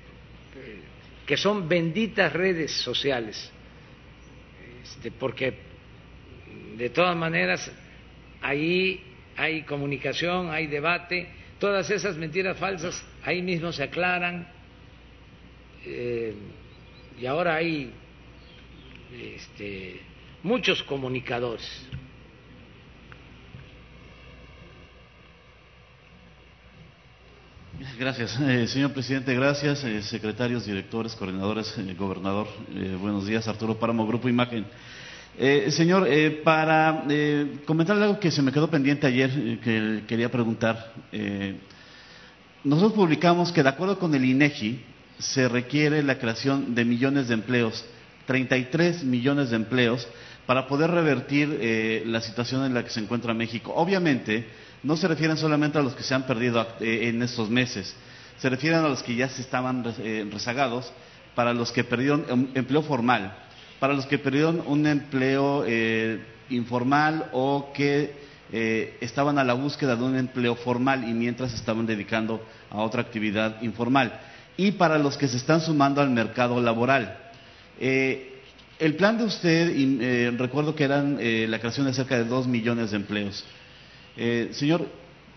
que son benditas redes sociales, este, porque de todas maneras ahí hay comunicación, hay debate, todas esas mentiras falsas ahí mismo se aclaran eh, y ahora hay este, muchos comunicadores.
Gracias, eh, señor presidente. Gracias, eh, secretarios, directores, coordinadores, eh, gobernador. buenos días, Arturo Páramo, Grupo Imagen. Señor, para comentar algo que se me quedó pendiente ayer, que quería preguntar. nosotros publicamos que, de acuerdo con el INEGI, se requiere la creación de millones de empleos, 33 millones de empleos, para poder revertir la situación en la que se encuentra México. Obviamente, no se refieren solamente a los que se han perdido eh, en estos meses, se refieren a los que ya se estaban eh, rezagados, para los que perdieron em, empleo formal, para los que perdieron un empleo eh, informal o que estaban a la búsqueda de un empleo formal y mientras estaban dedicando a otra actividad informal, y para los que se están sumando al mercado laboral. el plan de usted, recuerdo que eran la creación de cerca de dos millones de empleos. Eh, señor,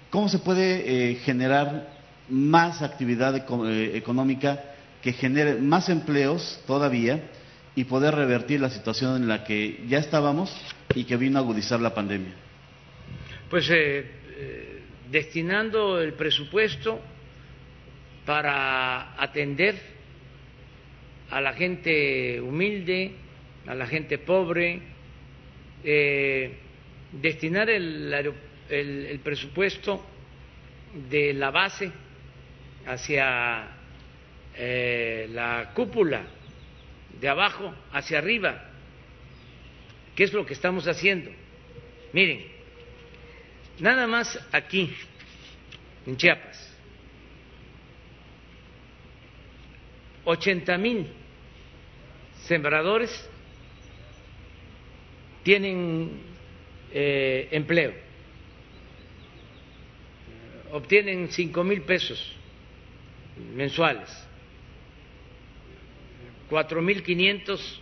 ¿cómo se puede eh, generar más actividad eh, económica que genere más empleos todavía y poder revertir la situación en la que ya estábamos y que vino a agudizar la pandemia?
Pues destinando el presupuesto para atender a la gente humilde, a la gente pobre, destinar el el, presupuesto de la base hacia eh, la cúpula, de abajo hacia arriba. ¿Qué es lo que estamos haciendo? Miren, nada más aquí, en Chiapas, 80 mil sembradores tienen eh, empleo obtienen cinco mil pesos mensuales 4.500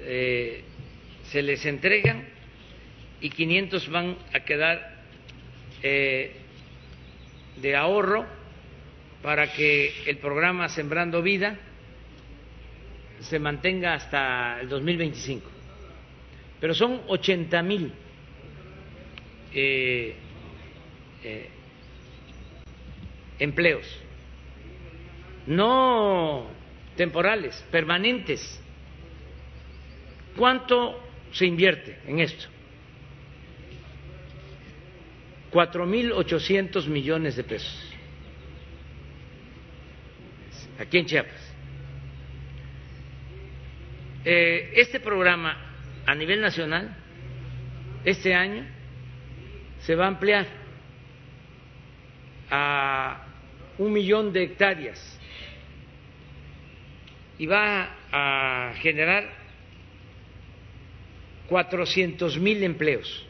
eh, se les entregan y 500 van a quedar eh, de ahorro para que el programa Sembrando Vida se mantenga hasta el 2025. Pero son 80 mil eh, empleos, no temporales, permanentes. ¿Cuánto se invierte en esto? Cuatro mil ochocientos millones de pesos aquí en Chiapas. Eh, este programa a nivel nacional, este año, se va a ampliar a un millón de hectáreas y va a generar cuatrocientos mil empleos.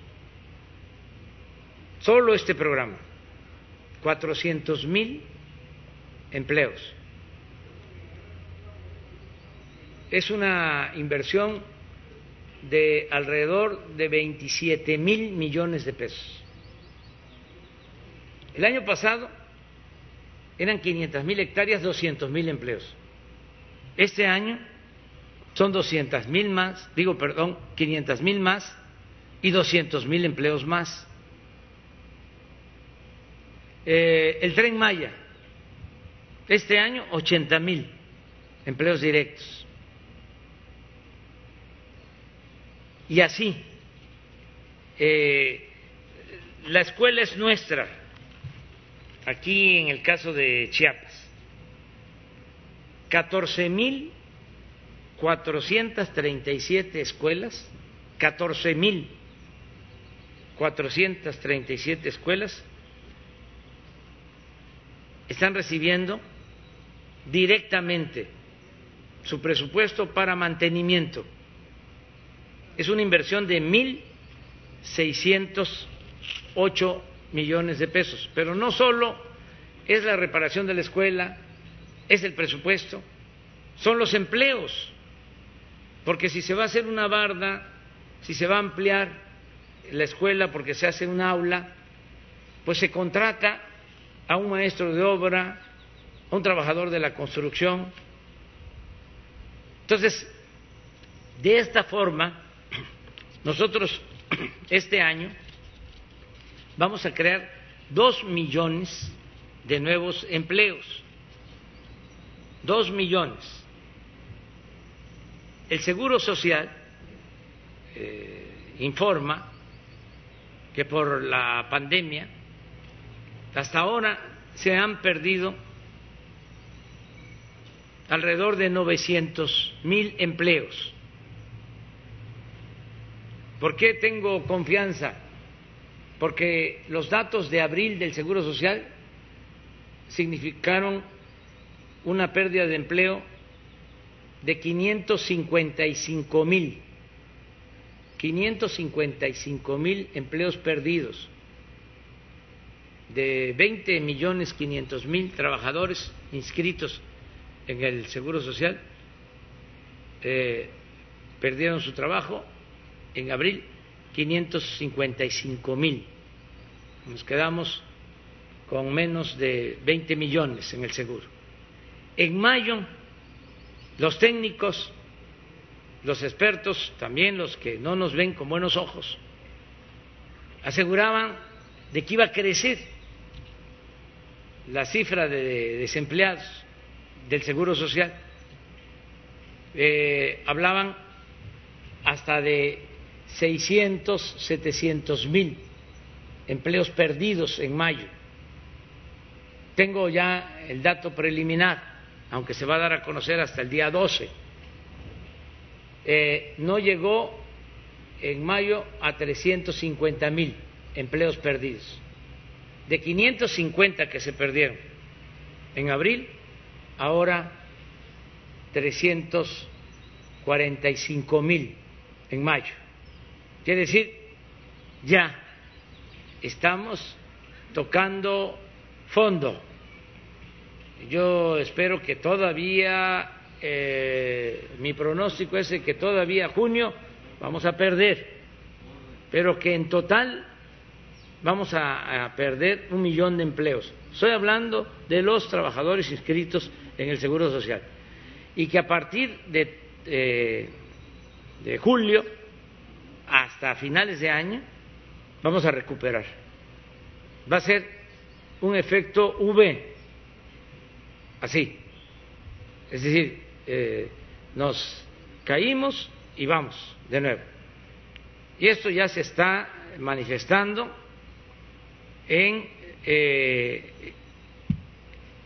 Solo este programa, cuatrocientos mil empleos. Es una inversión de alrededor de 27 mil millones de pesos. El año pasado eran 500 mil hectáreas, 200 mil empleos. Este año son 200 mil más, digo, perdón, 500 mil más y 200 mil empleos más. Eh, el tren Maya, este año 80 mil empleos directos. Y así, eh, la escuela es nuestra, aquí en el caso de Chiapas, catorce mil cuatrocientas treinta y siete escuelas, catorce mil cuatrocientas treinta y siete escuelas están recibiendo directamente su presupuesto para mantenimiento es una inversión de mil seiscientos ocho millones de pesos. Pero no solo es la reparación de la escuela, es el presupuesto, son los empleos. Porque si se va a hacer una barda, si se va a ampliar la escuela porque se hace un aula, pues se contrata a un maestro de obra, a un trabajador de la construcción. Entonces, de esta forma, nosotros este año vamos a crear dos millones de nuevos empleos, dos millones. El Seguro Social eh, informa que por la pandemia hasta ahora se han perdido alrededor de 900 mil empleos ¿Por qué tengo confianza? Porque los datos de abril del Seguro Social significaron una pérdida de empleo de 555 mil, 555 mil empleos perdidos, de 20 millones 500 mil trabajadores inscritos en el Seguro Social, eh, perdieron su trabajo en abril 555 mil. Nos quedamos con menos de 20 millones en el seguro. En mayo, los técnicos, los expertos, también los que no nos ven con buenos ojos, aseguraban de que iba a crecer la cifra de desempleados del Seguro Social. Eh, hablaban hasta de 600, 700 mil empleos perdidos en mayo. Tengo ya el dato preliminar, aunque se va a dar a conocer hasta el día 12. Eh, no llegó en mayo a 350 mil empleos perdidos. De 550 que se perdieron en abril, ahora 345 mil en mayo. Quiere decir, ya estamos tocando fondo. Yo espero que todavía eh, mi pronóstico es que todavía junio vamos a perder, pero que en total vamos a, perder un millón de empleos. Estoy hablando de los trabajadores inscritos en el Seguro Social. Y que a partir de, eh, de julio hasta finales de año vamos a recuperar. Va a ser un efecto V, así. Es decir, eh, nos caímos y vamos de nuevo. Y esto ya se está manifestando en eh,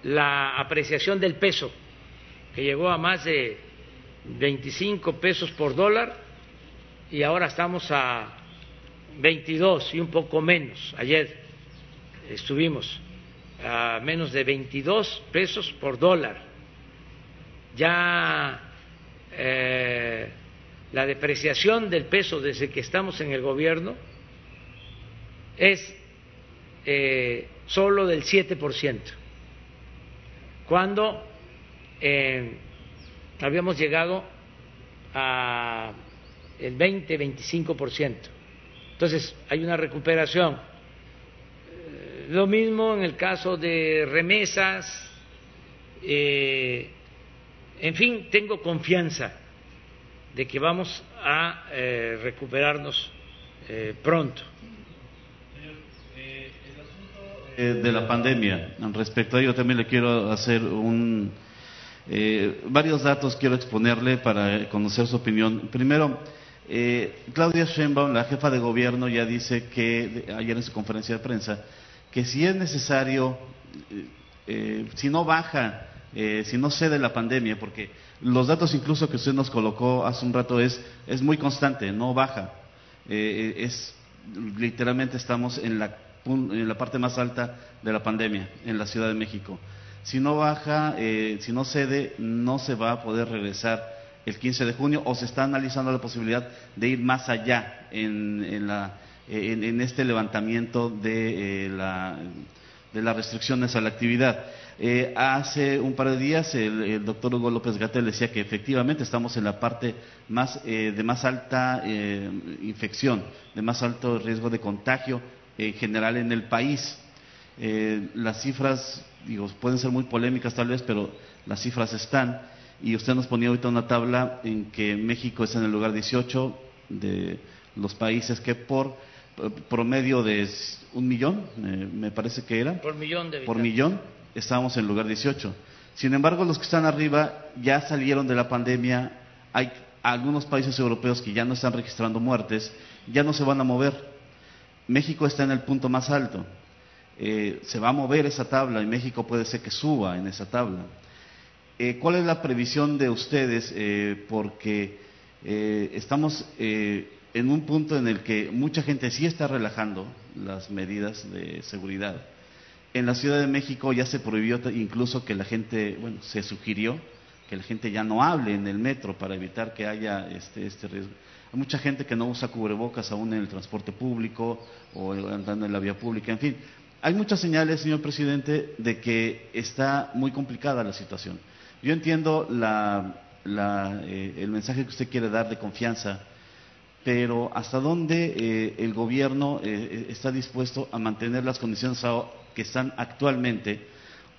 la apreciación del peso, que llegó a más de 25 pesos por dólar y ahora estamos a 22 y un poco menos. Ayer estuvimos a menos de 22 pesos por dólar ya eh, la depreciación del peso desde que estamos en el gobierno es eh, solo del 7%, cuando eh, habíamos llegado a el 20-25%. Entonces, hay una recuperación. Lo mismo en el caso de remesas, eh, en fin, tengo confianza de que vamos a eh, recuperarnos eh, pronto.
Eh, de la pandemia, respecto a ello también le quiero hacer un, varios datos, quiero exponerle para conocer su opinión. Primero, Claudia Sheinbaum, la jefa de gobierno, ya dice que ayer en su conferencia de prensa que si es necesario, si no baja eh, si no cede la pandemia, porque los datos incluso que usted nos colocó hace un rato es, es muy constante, no baja. Eh, es, literalmente estamos en la, en la parte más alta de la pandemia en la Ciudad de México. Si no baja, eh, si no cede, no se va a poder regresar el 15 de junio o se está analizando la posibilidad de ir más allá en, en, la, en, este levantamiento de, la, de las restricciones a la actividad. Eh, hace un par de días el, doctor Hugo López Gatel decía que efectivamente estamos en la parte más, eh, de más alta eh, infección, de más alto riesgo de contagio en general en el país. las cifras, digo, pueden ser muy polémicas tal vez, pero las cifras están. Y usted nos ponía ahorita una tabla en que México está en el lugar 18 de los países que por promedio de un millón, me parece que era.
Por millón de
Por millón estábamos en lugar 18. Sin embargo, los que están arriba ya salieron de la pandemia. Hay algunos países europeos que ya no están registrando muertes, ya no se van a mover. México está en el punto más alto. Eh, se va a mover esa tabla y México puede ser que suba en esa tabla. Eh, ¿Cuál es la previsión de ustedes? Eh, porque estamos en un punto en el que mucha gente sí está relajando las medidas de seguridad en la Ciudad de México ya se prohibió incluso que la gente, bueno, se sugirió que la gente ya no hable en el metro para evitar que haya este, este riesgo. Hay mucha gente que no usa cubrebocas aún en el transporte público o andando en la vía pública, en fin. Hay muchas señales, señor presidente, de que está muy complicada la situación. Yo entiendo eh, el mensaje que usted quiere dar de confianza, pero ¿hasta dónde eh, el gobierno eh, está dispuesto a mantener las condiciones que están actualmente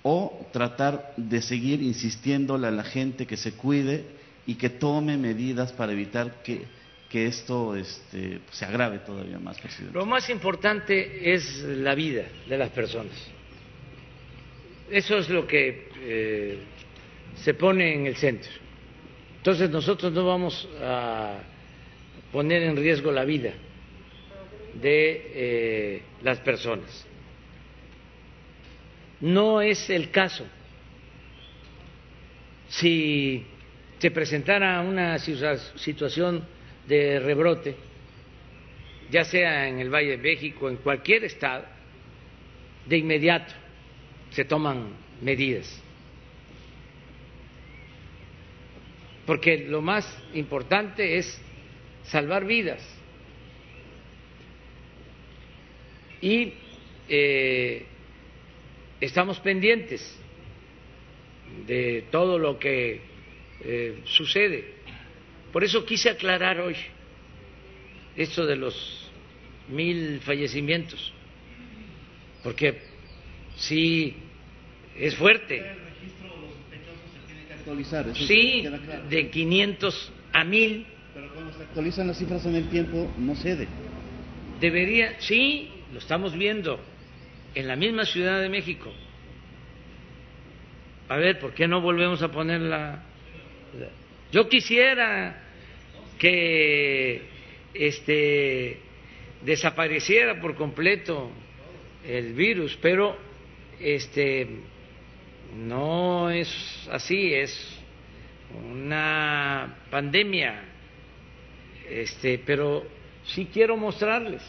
o tratar de seguir insistiéndole a la gente que se cuide y que tome medidas para evitar que, que esto este, se agrave todavía más, presidente.
Lo más importante es la vida de las personas. Eso es lo que eh, se pone en el centro. Entonces nosotros no vamos a poner en riesgo la vida de eh, las personas. No es el caso. Si se presentara una situación de rebrote, ya sea en el Valle de México, en cualquier estado, de inmediato se toman medidas. Porque lo más importante es salvar vidas. Y eh, estamos pendientes de todo lo que eh, sucede. Por eso quise aclarar hoy esto de los mil fallecimientos, porque sí es fuerte. Sí, de 500 a 1000.
Pero cuando se actualizan las cifras en el tiempo, no cede.
Debería, sí, lo estamos viendo en la misma Ciudad de México. A ver, ¿por qué no volvemos a poner la... Yo quisiera que este desapareciera por completo el virus, pero este no es así, es una pandemia. Este, pero sí quiero mostrarles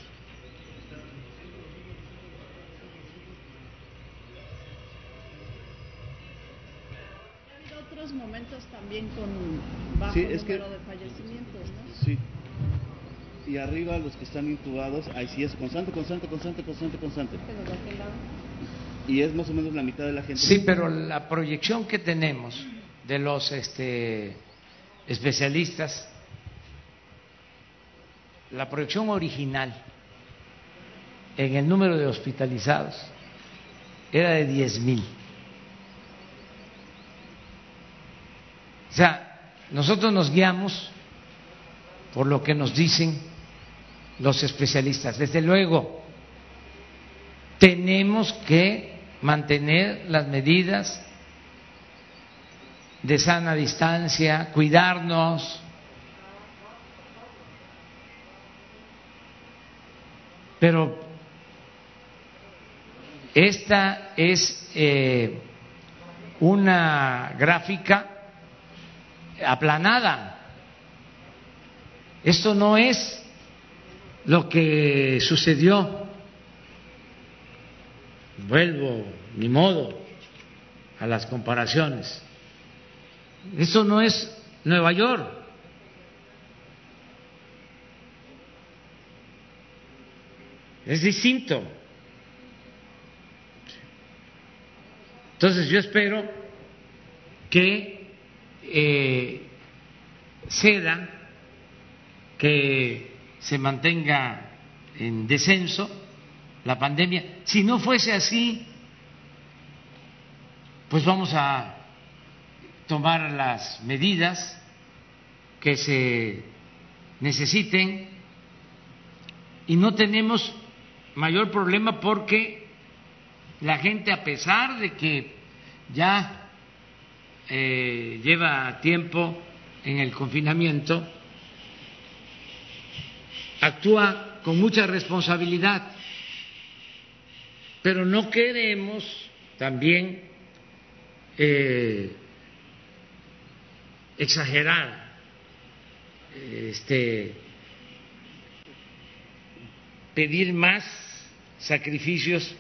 momentos también con bajo número de fallecimientos, ¿no?
Sí. Y arriba los que están intubados, ahí sí es constante, constante, constante, constante, constante. Y es más o menos la mitad de la gente.
Sí, pero la proyección que tenemos de los este, especialistas, la proyección original en el número de hospitalizados era de 10 mil. O sea, nosotros nos guiamos por lo que nos dicen los especialistas. Desde luego, tenemos que mantener las medidas de sana distancia, cuidarnos. Pero esta es eh, una gráfica aplanada. Esto no es lo que sucedió. Vuelvo, ni modo, a las comparaciones. Esto no es Nueva York. Es distinto. Entonces yo espero que eh, ceda, que se mantenga en descenso la pandemia. Si no fuese así, pues vamos a tomar las medidas que se necesiten y no tenemos mayor problema porque la gente, a pesar de que ya eh, lleva tiempo en el confinamiento, actúa con mucha responsabilidad, pero no queremos también eh, exagerar, este, pedir más sacrificios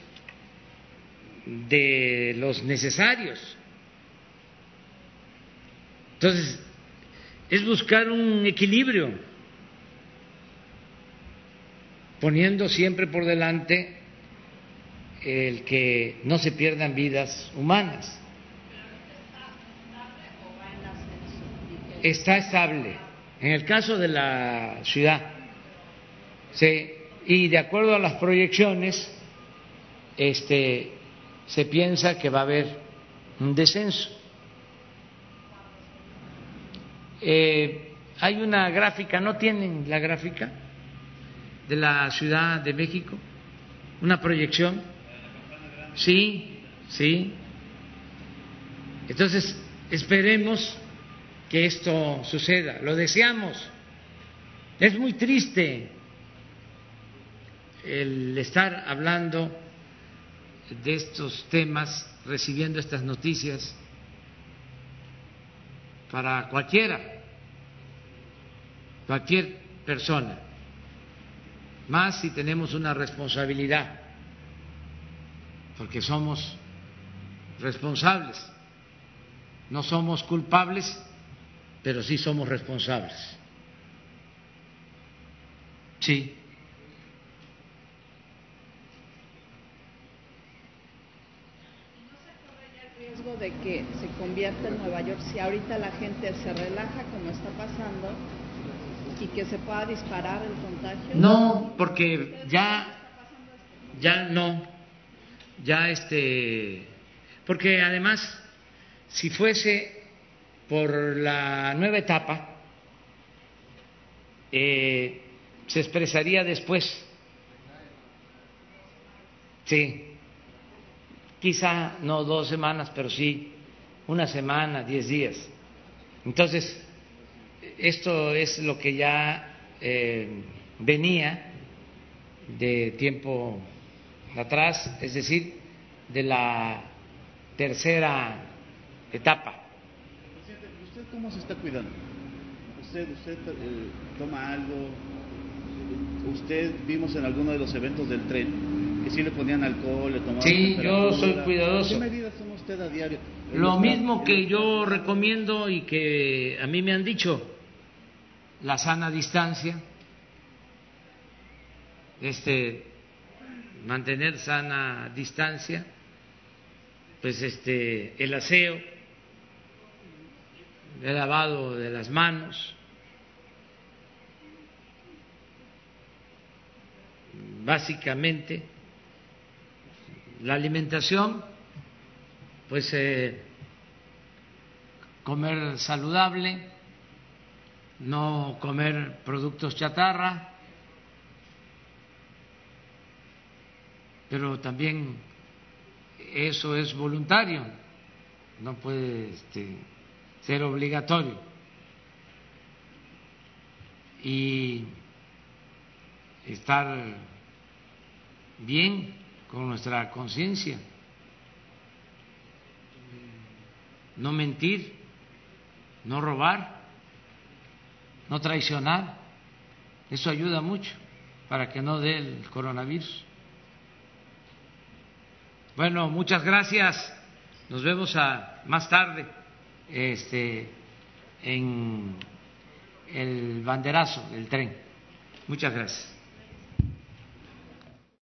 de los necesarios. Entonces, es buscar un equilibrio, poniendo siempre por delante el que no se pierdan vidas humanas. Está estable. En el caso de la ciudad, y de acuerdo a las proyecciones, este, se piensa que va a haber un descenso. Eh, hay una gráfica, ¿no tienen la gráfica de la Ciudad de México? ¿Una proyección? Sí, sí. Entonces, esperemos que esto suceda, lo deseamos. Es muy triste el estar hablando de estos temas, recibiendo estas noticias para cualquiera cualquier persona, más si tenemos una responsabilidad, porque somos responsables, no somos culpables, pero sí somos responsables. Sí.
¿No se corre el riesgo de que se convierta en Nueva York si ahorita la gente se relaja como está pasando y que se pueda disparar el contagio?
No, porque ya, ya no, ya este, porque además, si fuese por la nueva etapa, eh, se expresaría después. Sí, quizá no dos semanas, pero sí una semana, diez días. Entonces, esto es lo que ya eh, venía de tiempo atrás, es decir, de la tercera etapa.
¿Usted cómo se está cuidando? ¿Usted, usted eh, toma algo? ¿Usted vimos en alguno de los eventos del tren que sí le ponían alcohol, le tomaban
Sí, yo soy cuidadoso.
¿Qué medidas toma usted a diario?
Lo mismo que yo recomiendo y que a mí me han dicho, la sana distancia, este, mantener sana distancia, pues este, el aseo, el lavado de las manos, básicamente la alimentación, pues eh, comer saludable, no comer productos chatarra, pero también eso es voluntario, no puede este, ser obligatorio. Y estar bien con nuestra conciencia, no mentir, no robar, no traicionar, eso ayuda mucho para que no dé el coronavirus. Bueno, muchas gracias. Nos vemos a más tarde este, en el banderazo del tren. Muchas gracias.